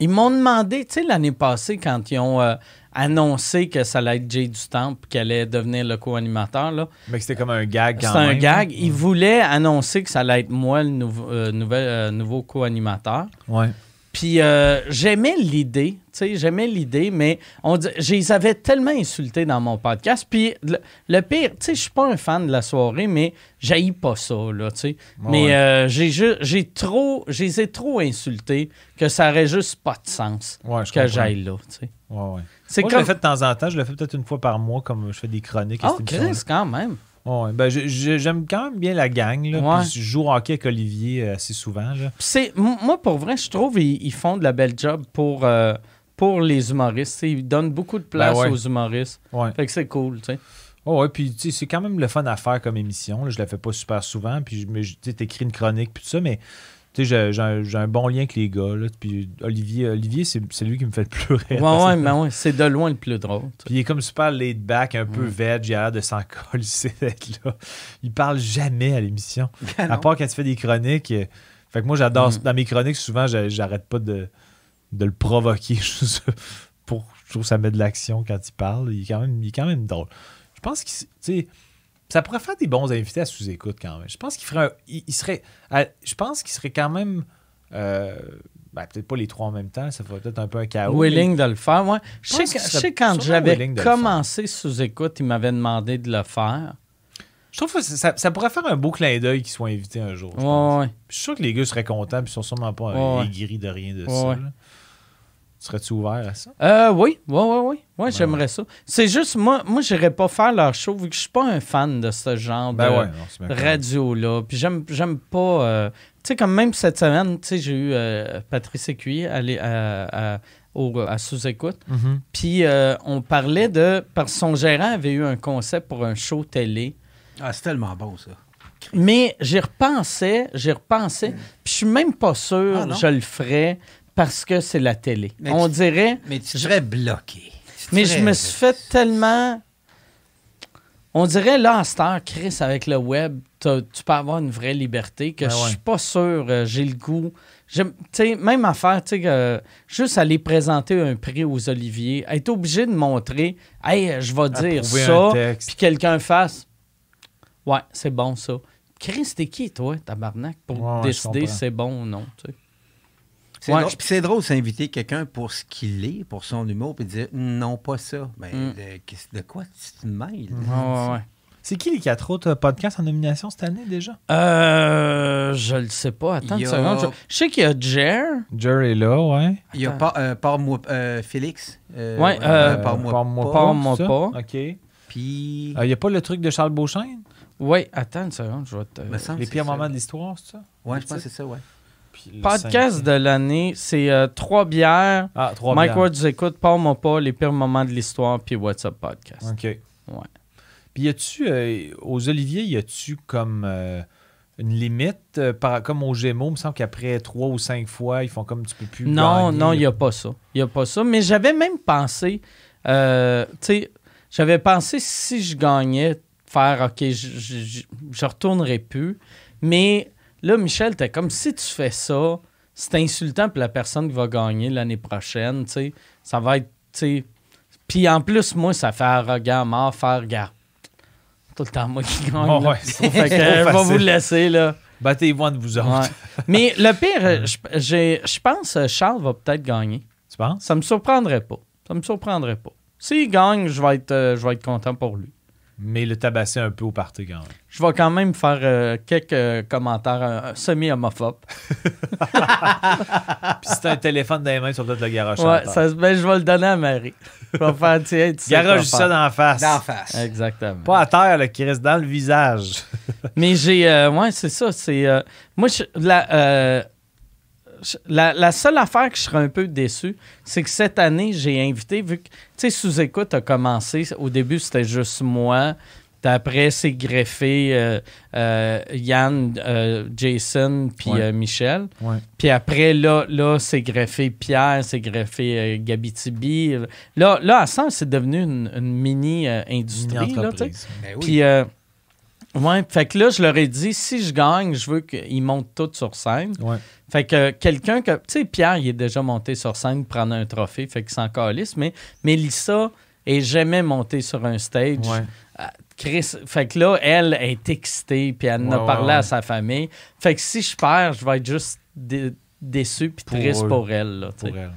ils m'ont demandé, tu sais, l'année passée, quand ils ont euh, annoncé que ça allait être Jay du Temple, qu'elle allait devenir le co-animateur, là. Mais que c'était comme un gag quand C'était un gag. Ils voulaient annoncer que ça allait être moi, le nouveau, euh, nouvel, nouveau co-animateur. Ouais. Puis euh, j'aimais l'idée, j'aimais l'idée, mais on dit, je les avais tellement insultés dans mon podcast. Puis le, le pire, tu sais, je suis pas un fan de la soirée, mais j'haïs pas ça, là, tu sais. mais euh, j'ai trop, je les ai trop insultés que ça aurait juste pas de sens Ouais, que j'aille là, tu sais. Ouais, ouais. C'est Moi, je le fais de temps en temps. Je le fais peut-être une fois par mois, comme je fais des chroniques. émission-là. Chris, quand même. Ouais. Ben, j'aime quand même bien la gang. Là, Ouais. Je joue au hockey avec Olivier euh, assez souvent. Là. Moi, pour vrai, je trouve qu'ils ils font de la belle job pour, euh, pour les humoristes. Ils donnent beaucoup de place Ben ouais. aux humoristes. Ouais. Fait que c'est cool, tu sais. Oh, ouais, puis c'est quand même le fun à faire comme émission. Là. Je la fais pas super souvent. Puis tu sais, t'écris une chronique, puis tout ça, mais tu sais, j'ai- j'ai un, j'ai un bon lien avec les gars. Là. Puis Olivier, Olivier c'est c'est lui qui me fait le plus rire. Ouais, ouais, mais ouais, c'est de loin le plus drôle. Puis il est comme super laid back, un peu veg, il a l'air de s'en coller d'être là. Il parle jamais à l'émission. Ah à part quand tu fais des chroniques. euh, Fait que moi, j'adore. Mm. Dans mes chroniques, souvent, j'a- j'arrête pas de, de le provoquer. pour, je trouve que ça met de l'action quand il parle. Il est quand même, il est quand même drôle. Je pense qu'il. sais, ça pourrait faire des bons invités à sous-écoute quand même. Je pense qu'il ferait. un- il, il serait. je pense qu'il serait quand même. euh, ben, peut-être pas les trois en même temps, ça ferait peut-être un peu un chaos. willing de le faire. Ouais. Je, Je sais que- je quand j'avais commencé sous écoute, il m'avait demandé de le faire. Je trouve que ça, ça pourrait faire un beau clin d'œil qu'ils soient invités un jour. je Ouais, Je suis sûr que les gars seraient contents, puis ils sont sûrement pas aigris de rien de ça. là. Serais-tu ouvert à ça? Euh, oui, oui, oui, oui. Ouais, j'aimerais ça. C'est juste, moi, moi j'irais pas faire leur show vu que je suis pas un fan de ce genre Ben de ouais, radio-là. Puis j'aime, j'aime pas. euh, tu sais, comme même cette semaine, tu sais, j'ai eu euh, Patrice Écuyer à, l'é- à, à- au- à sous-écoute. Mhm. Puis euh, on parlait de. Parce que son gérant avait eu un concept pour un show télé. Ah, c'est tellement bon, ça. Mais j'y repensais, j'y repensais, puis je suis même pas sûr Ah, non? je le ferais parce que c'est la télé. Mais On tu- dirait, Mais tu serais bloqué. Tu mais je me suis fait tellement... On dirait là, à cette heure, Chris, avec le web, tu peux avoir une vraie liberté que Ben je ouais. suis pas sûr, euh, j'ai le goût. J'aime- Tu sais, même affaire, tu sais, que juste aller présenter un prix aux Oliviers, être obligé de montrer, hey, je vais dire ça, puis quelqu'un fasse Ouais, c'est bon ça. Chris, t'es qui, toi, tabarnak, pour Ouais, décider si c'est bon ou non, tu sais? C'est Ouais, drôle, puis drôle s'inviter quelqu'un pour ce qu'il est, pour son humour, puis dire non, pas ça. Ben, Mm. de, quoi tu te mêles? Ouais, ouais, ouais. C'est qui les quatre autres euh, podcasts en nomination cette année déjà? Euh, Euh, je le sais pas. Attends une a- seconde. Je, je sais qu'il y a Jer. Jer est là, ouais. Il y a pas, euh, Pars-moi- euh, Félix. euh, Ouais, euh, euh, Pars-moi Parle-moi pas. Parle-moi ça? pas. OK. Il Puis. n'y a pas le truc de Charles Beauchesne? Oui, attends une seconde. Je vais te. Les pires ça. moments de l'histoire, c'est ça? Ouais, je pense que c'est ça, ouais. Podcast de l'année, c'est euh, trois bières. Ah, trois Mike bières. Ward nous écoute, parle-moi pas, les pires moments de l'histoire, puis What's Up Podcast. OK. Ouais. Puis y a-tu, euh, aux Oliviers, y a-tu comme euh, une limite? euh, par, comme aux Gémeaux, il me semble qu'après trois ou cinq fois, ils font comme tu peux plus Non, gagner. non, il n'y a pas ça. Il n'y a pas ça. Mais j'avais même pensé, tu sais, j'avais pensé si je gagnais, faire OK, je retournerai plus. Mais là, Michel, t'es comme si tu fais ça, c'est insultant pour la personne qui va gagner l'année prochaine, tu sais. Ça va être, tu sais. Puis en plus, moi, ça fait arrogant, mort, faire gars. Tout le temps, moi qui gagne. Oh, ouais, fait que, je vais vous le laisser, là. Battez-vous entre vous autres. Ouais. Mais le pire, euh, je, pense que Charles va peut-être gagner. Tu penses? Ça me surprendrait pas. Ça me surprendrait pas. S'il gagne, je vais être, euh, je vais être content pour lui. Mais le tabasser un peu au party quand même. Je vais quand même faire euh, quelques euh, commentaires euh, semi-homophobes. Puis si t'as un téléphone dans les mains, tu vas peut-être le garocher. Ouais, ça, ben, je vais le donner à Marie. Je vais faire, tiens, tu sais Garoche ça faire. dans la face. D'en face. Exactement. Pas à terre, le qui reste dans le visage. Mais j'ai. euh, ouais, c'est ça. C'est. euh, moi, je- la, euh, je- la, la seule affaire que je serais un peu déçu, c'est que cette année, j'ai invité, vu que, tu sais, sous-écoute a commencé. Au début, c'était juste moi. Après, c'est greffé euh, euh, Yann, euh, Jason, puis Ouais. Michel. Puis après, là, là c'est greffé Pierre, c'est greffé euh, Gabitibi. Là, là, à sens, c'est devenu une, une mini-industrie. sais. Ben oui. Puis, ouais, fait que là, je leur ai dit, si je gagne, je veux qu'ils montent tous sur scène. Ouais. Fait que euh, quelqu'un que. Tu sais, Pierre, il est déjà monté sur scène prendre un trophée, fait qu'il s'en calisse, mais Mélissa est jamais montée sur un stage. Ouais. Chris, fait que là, elle est excitée, puis elle en a Ouais, parlé ouais, à ouais. sa famille. Fait que si je perds, je vais être juste dé- déçu puis triste eux. pour elle. Là, Pour elle.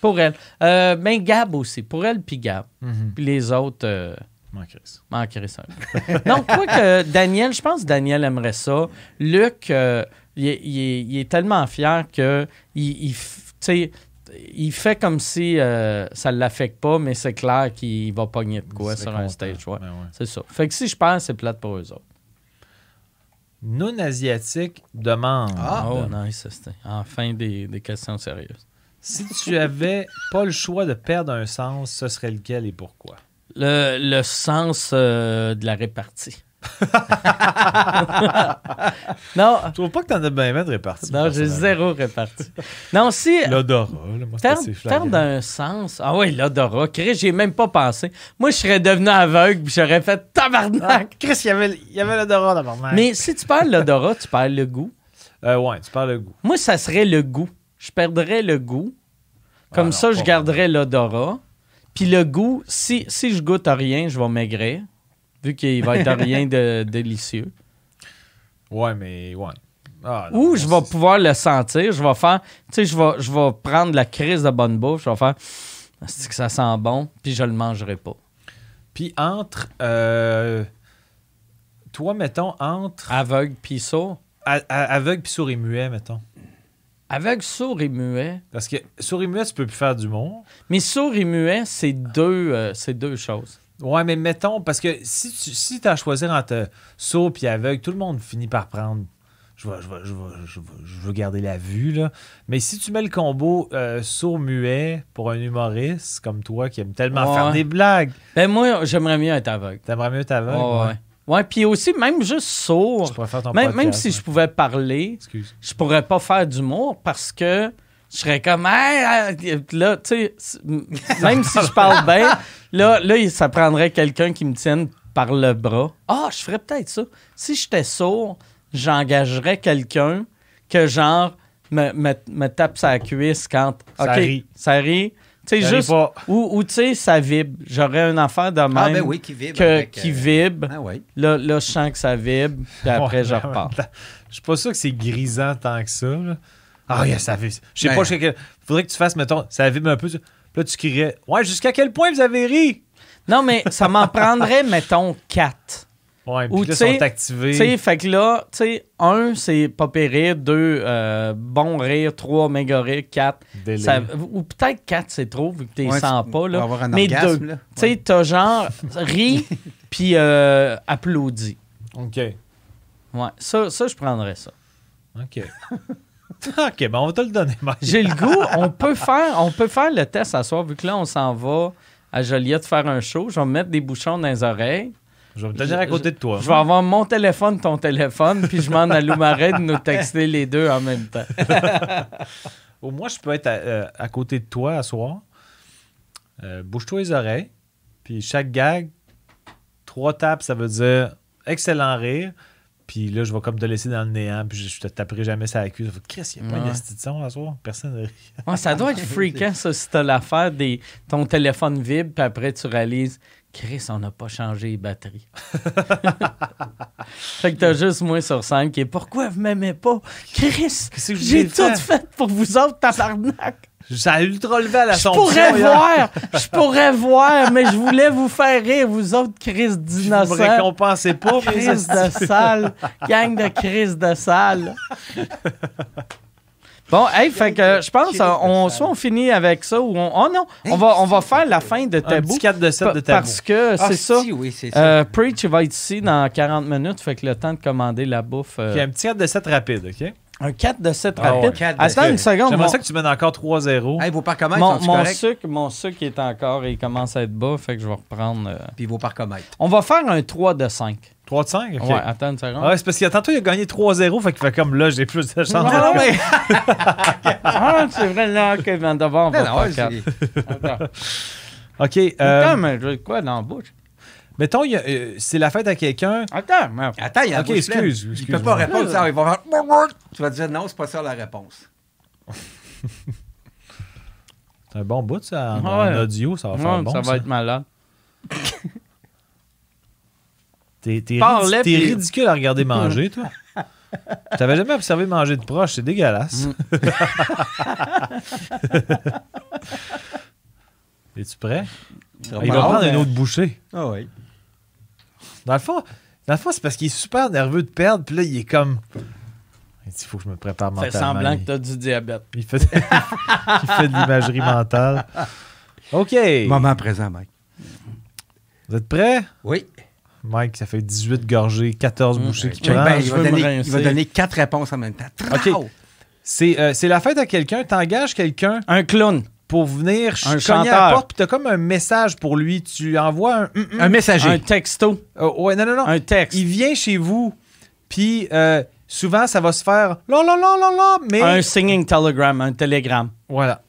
pour elle. Euh, ben, Gab aussi. Pour elle, puis Gab. Mhm. Puis les autres. M'en ça. Donc, quoi que Daniel, je pense que Daniel aimerait ça. Luc, euh, il, est, il est- il est tellement fier que il, il f- tu sais, il fait comme si euh, ça ne l'affecte pas, mais c'est clair qu'il va pogner de quoi sur un stage. Ouais. Ben ouais. C'est ça. Fait que si je perds, c'est plate pour eux autres. Non asiatique demande Ah. oh, nice. c'était Enfin, des, des questions sérieuses. si tu avais pas le choix de perdre un sens, ce serait lequel et pourquoi? Le, le sens euh, de la répartie. non, Je trouve pas que t'en as bien bien de répartie. non j'ai zéro répartie. Non, si. L'odorat, là, moi, c'est Perdre, assez flagrant. perdre un sens. Ah oui, l'odorat. Chris, j'y ai même pas pensé. Moi, je serais devenu aveugle puis j'aurais fait Ah, tabarnak. Chris, il y avait, y avait l'odorat d'abord. Mais si tu perds l'odorat, tu perds le goût. Euh, ouais, tu parles le goût. Moi, ça serait le goût. Je perdrais le goût. Comme Ah non, ça, je garderais l'odorat. Puis le goût, si, si je goûte à rien, je vais maigrir. Vu qu'il va être rien de délicieux. Ouais, mais ouais. Ah, non, Ou je vais pouvoir le sentir. Je vais faire. Tu sais, je vais, je vais prendre la crise de bonne bouffe. Je vais faire. C'est que ça sent bon? Puis je le mangerai pas. Puis entre. euh, toi, mettons, entre. Aveugle puis sourd? a- a- aveugle puis sourd et muet, mettons. Aveugle, sourd et muet. Parce que sourd et muet, tu peux plus faire d'humour. Mais sourd et muet, c'est deux, euh, c'est deux choses. Ouais, mais mettons, parce que si tu si as à choisir entre sourd et aveugle, tout le monde finit par prendre. Je veux, je veux, je veux, je veux, je veux garder la vue, là. Mais si tu mets le combo euh, sourd-muet pour un humoriste comme toi qui aime tellement Ouais. faire des blagues, Ben moi, j'aimerais mieux être aveugle. t'aimerais mieux être aveugle? Ouais, ouais. Ouais, puis aussi, même juste sourd, même, même si je pouvais parler, Excuse. je pourrais pas faire d'humour parce que je serais comme Hey, euh, là tu sais même si je parle bien là là ça prendrait quelqu'un qui me tienne par le bras ah je ferais peut-être ça si j'étais sourd j'engagerais quelqu'un que genre me, me, me tape sa cuisse quand Ça OK, rit. ça rit sais juste ou, ou tu sais ça vibre j'aurais une affaire de même Ah, ben oui, qui vibre. que, avec, qui euh, vibre Ah, oui. là, là je sens que ça vibre puis après Ouais, je repars même Je suis pas sûr que c'est grisant tant que ça. là. Ah, yeah, ça vibre. Je sais Ben- pas, jusqu'à quel... faudrait que tu fasses, mettons, ça vibre un peu. Puis là, tu crierais Ouais, jusqu'à quel point vous avez ri Non, mais ça m'en prendrait, mettons, quatre. Ouais, puis Ou, là, tu sais- sont activés. Tu sais, fait que là, tu sais, un, c'est pas rire, deux, euh, bon rire, trois, méga rire, quatre. ça- ou peut-être quatre, c'est trop, vu que t'es Ouais, sens pas, là. avoir un Mais orgasme, deux. là. Tu sais, t'as genre ri, puis euh, applaudi. OK. Ouais, ça, ça, je prendrais ça. OK. OK, ben on va te le donner. J'ai le goût, on peut faire, on peut faire le test à soir, vu que là, on s'en va à Joliette faire un show. Je vais me mettre des bouchons dans les oreilles. Je vais me tenir à côté de toi. Je vais avoir mon téléphone, ton téléphone, puis je demande à Lou Marais de nous texter les deux en même temps. Au moins, je peux être à, euh, à côté de toi à soir. Euh, Bouge-toi les oreilles. Puis chaque gag, trois tapes, ça veut dire excellent rire. Puis là, je vais comme te laisser dans le néant. Puis je, te taperai jamais ça la cuisse. Chris, il n'y a pas Ouais. de son à soir. Personne ne rit. Ouais, ça doit être freakant, ça, si t'as l'affaire des. Ton téléphone vibre, puis après, tu réalises. Chris, on n'a pas changé les batteries. fait que t'as juste moi sur scène qui est Pourquoi vous m'aimez pas? Chris, j'ai j'ai tout fait? fait pour vous autres, tabarnak. A ultra levé à la Je pourrais voir, je pourrais voir, mais je voulais vous faire rire, vous autres, Chris Vous me d'innocents. récompensez pas. Chris de salle, gang de Chris de salle. Bon, hey, fait que je pense, on, soit on finit avec ça ou on. Oh non, on va, on va faire la fin de Un tabou. petit 4 de 7 de tabou. Parce que c'est ça. si, oui, c'est ça. Euh, Preach va être ici dans 40 minutes, fait que le temps de commander la bouffe. euh, Puis un petit 4 de 7 rapide, OK? un 4 de 7 Ah ouais. rapide. Quatre de Attends une seconde. J'aimerais Mon, ça que tu mènes encore 3-0. Hey, vos parcomètres mon, sont mon sucre, mon sucre est encore, il commence à être bas, fait que je vais reprendre. euh, Puis vos parcomètres. On va faire un 3 de 5. 3 de 5? OK. Ouais, attends une seconde. Ouais, c'est parce que tantôt, il a gagné 3-0, fait qu'il fait comme là, j'ai plus de chance. Non, non, mais. ah, c'est vrai, là, OK, ben d'abord, on va Non, non, Attends. OK. euh, Attends, mais j'ai quoi dans la bouche? mettons, il y a, euh, c'est la fête à quelqu'un. Attends, merde. Attends, il y a la Ok, bouche pleine. excuse, Il peut excuse-moi. pas répondre ça. Il va faire... Tu vas dire non, c'est pas ça la réponse. C'est un bon bout, ça. En, Ouais. en audio, ça va faire Ouais, bon. ça ça va être malade. T'es, t'es Parle-le, ridi- t'es puis- ridicule à regarder manger, toi. Je t'avais jamais observé manger de proche, c'est dégueulasse. Mm. Es-tu prêt? Il Il va prendre une autre bouchée. Ah oui. Dans le fond, dans le fond c'est parce qu'il est super nerveux de perdre, puis là, il est comme. Il faut que je me prépare mentalement. semblant il, que t'as du diabète. il fait, il fait de l'imagerie mentale. OK. Moment présent, Mike. Vous êtes prêts? Oui. Mike, ça fait 18 gorgées, 14 Mm. bouchées qui prend. Ben, je il, va donner, il va donner quatre réponses en même temps. OK. Trau! C'est euh, c'est la fête à quelqu'un, t'engages quelqu'un Un clown. pour venir Un cogner à la chanteur. porte, puis t'as comme un message pour lui. Tu envoies un... hum, hum. Un messager. Un texto. Oh, ouais, non, non, non. Un texte. Il vient chez vous, puis euh, souvent, ça va se faire là, là, là, là, là, mais... Un singing telegram. Un télégramme. Voilà.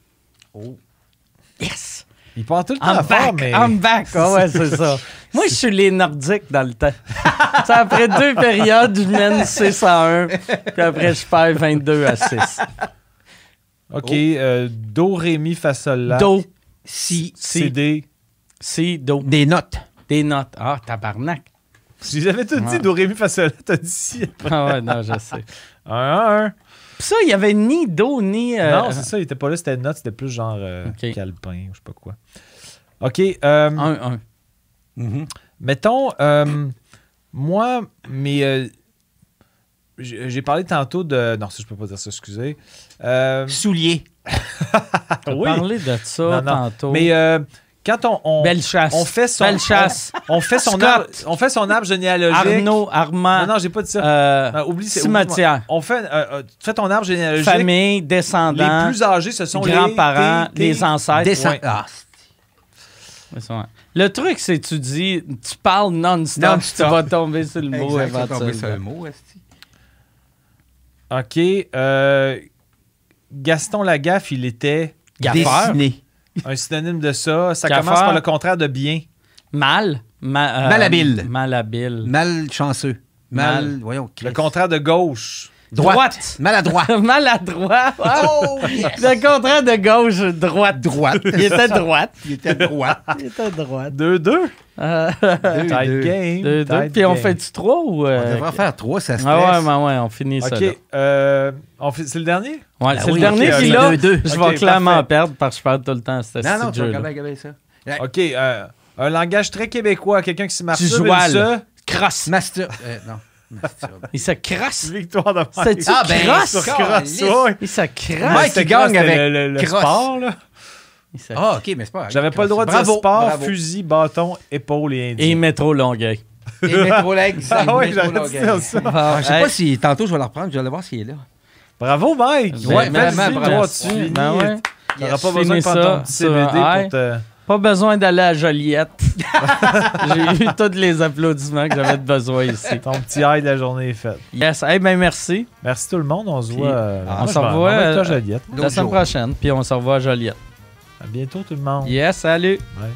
Yes! Il part tout le temps I'm à back! fort, mais... I'm back! Ah ouais, c'est ça. Moi, je suis les Nordiques dans le temps. C'est après deux périodes, je mène 6 à 1, puis après, je perds 22 à 6. OK. Euh, Do, Ré, Mi, Fa, Sol, La. Do. Si. si. CD. Si, Do. Des notes. Des notes. Ah, tabarnak. Si j'avais tout dit. Ah. Do, Ré, Mi, Fa, Sol, La, t'as dit si. ah ouais, non, je sais. 1 1 1 ça, il n'y avait ni Do, ni. Euh, non, c'est ça, il était pas là, c'était une note, c'était plus genre euh, okay. calepin ou je sais pas quoi. OK. Euh, 1-1. Mhm. Mettons, euh, moi, mais euh, j'ai parlé tantôt de. Non, ça, je peux pas dire ça, excusez. Euh, Souliers. on oui. parlé de ça tantôt. Mais quand on, Belle chasse. on fait son Belle chasse. On, fait son arbre, on fait son arbre généalogique. Arnaud, Armand. Non, non j'ai pas dit ça. Euh, oublie cimetière. On fait, euh, tu ton arbre généalogique. Famille, descendants. Les plus âgés, ce sont les grands-parents, les ancêtres. Descendants. Ouais. Ah. Le truc, c'est que tu dis, tu parles non-stop, tu vas tomber sur le mot exact, ça tombe sur un éventuellement. mot, esti. OK. euh, Gaston Lagaffe, il était Gaffeur. Dessiné. un synonyme de ça. Ça Gaffeur. commence par le contraire de bien. Mal. ma- euh, Malhabile. Malhabile. Malchanceux. Mal. Mal. Voyons. Le contraire de gauche. Droite. Maladroit. Maladroit. oh, yes. Le contraire de gauche, droite. Droite. Il était droite. Il était droite. Il était droite. 2-2. Euh, Deux, Tight deux. game. deux, deux. tight Puis on game. fait du 3 ou. On euh, devrait faire trois, ça stresse. Ah ouais, ben ouais, on finit ça. OK. là. euh, on fait- c'est le dernier? Ouais, Ben c'est oui, le dernier, ok, puis ok. là, Deux, deux. je Ok, vais clairement parfait. perdre parce que je perds tout le temps à Non, non, tu vas ça. OK. euh, un langage très québécois. Quelqu'un qui se marche Tu ça, jouales. ça. crosse. Mastur... euh, non. Il se crosse. Victoire de Mike. C'est-tu Ah, ben, calisse. ouais. Il se Mike, crosse. il gagne avec le, sport, là. Ah, OK, mais c'est pas J'avais pas le droit de Bravo, dire sport, bravo. fusil, bâton, épaule et indien. Et métro Longueuil. Et métro. Ah ouais, j'aurais dû dire ça. Ah, je sais Hey. pas si tantôt je vais le reprendre, je vais aller voir s'il est là. Bravo, Mike! Ouais, vraiment, bravo. tu finis. Ben pas besoin de prendre ton petit CBD pour te... Pas besoin d'aller à Joliette. J'ai eu tous les applaudissements que j'avais besoin ici. Ton petit high de la journée est fait. Yes, eh ben merci. Merci tout le monde, on se voit... euh, on se revoit, toi, euh, Joliette. La semaine prochaine, puis on se revoit à Joliette. À bientôt tout le monde. Yes, salut. Ouais.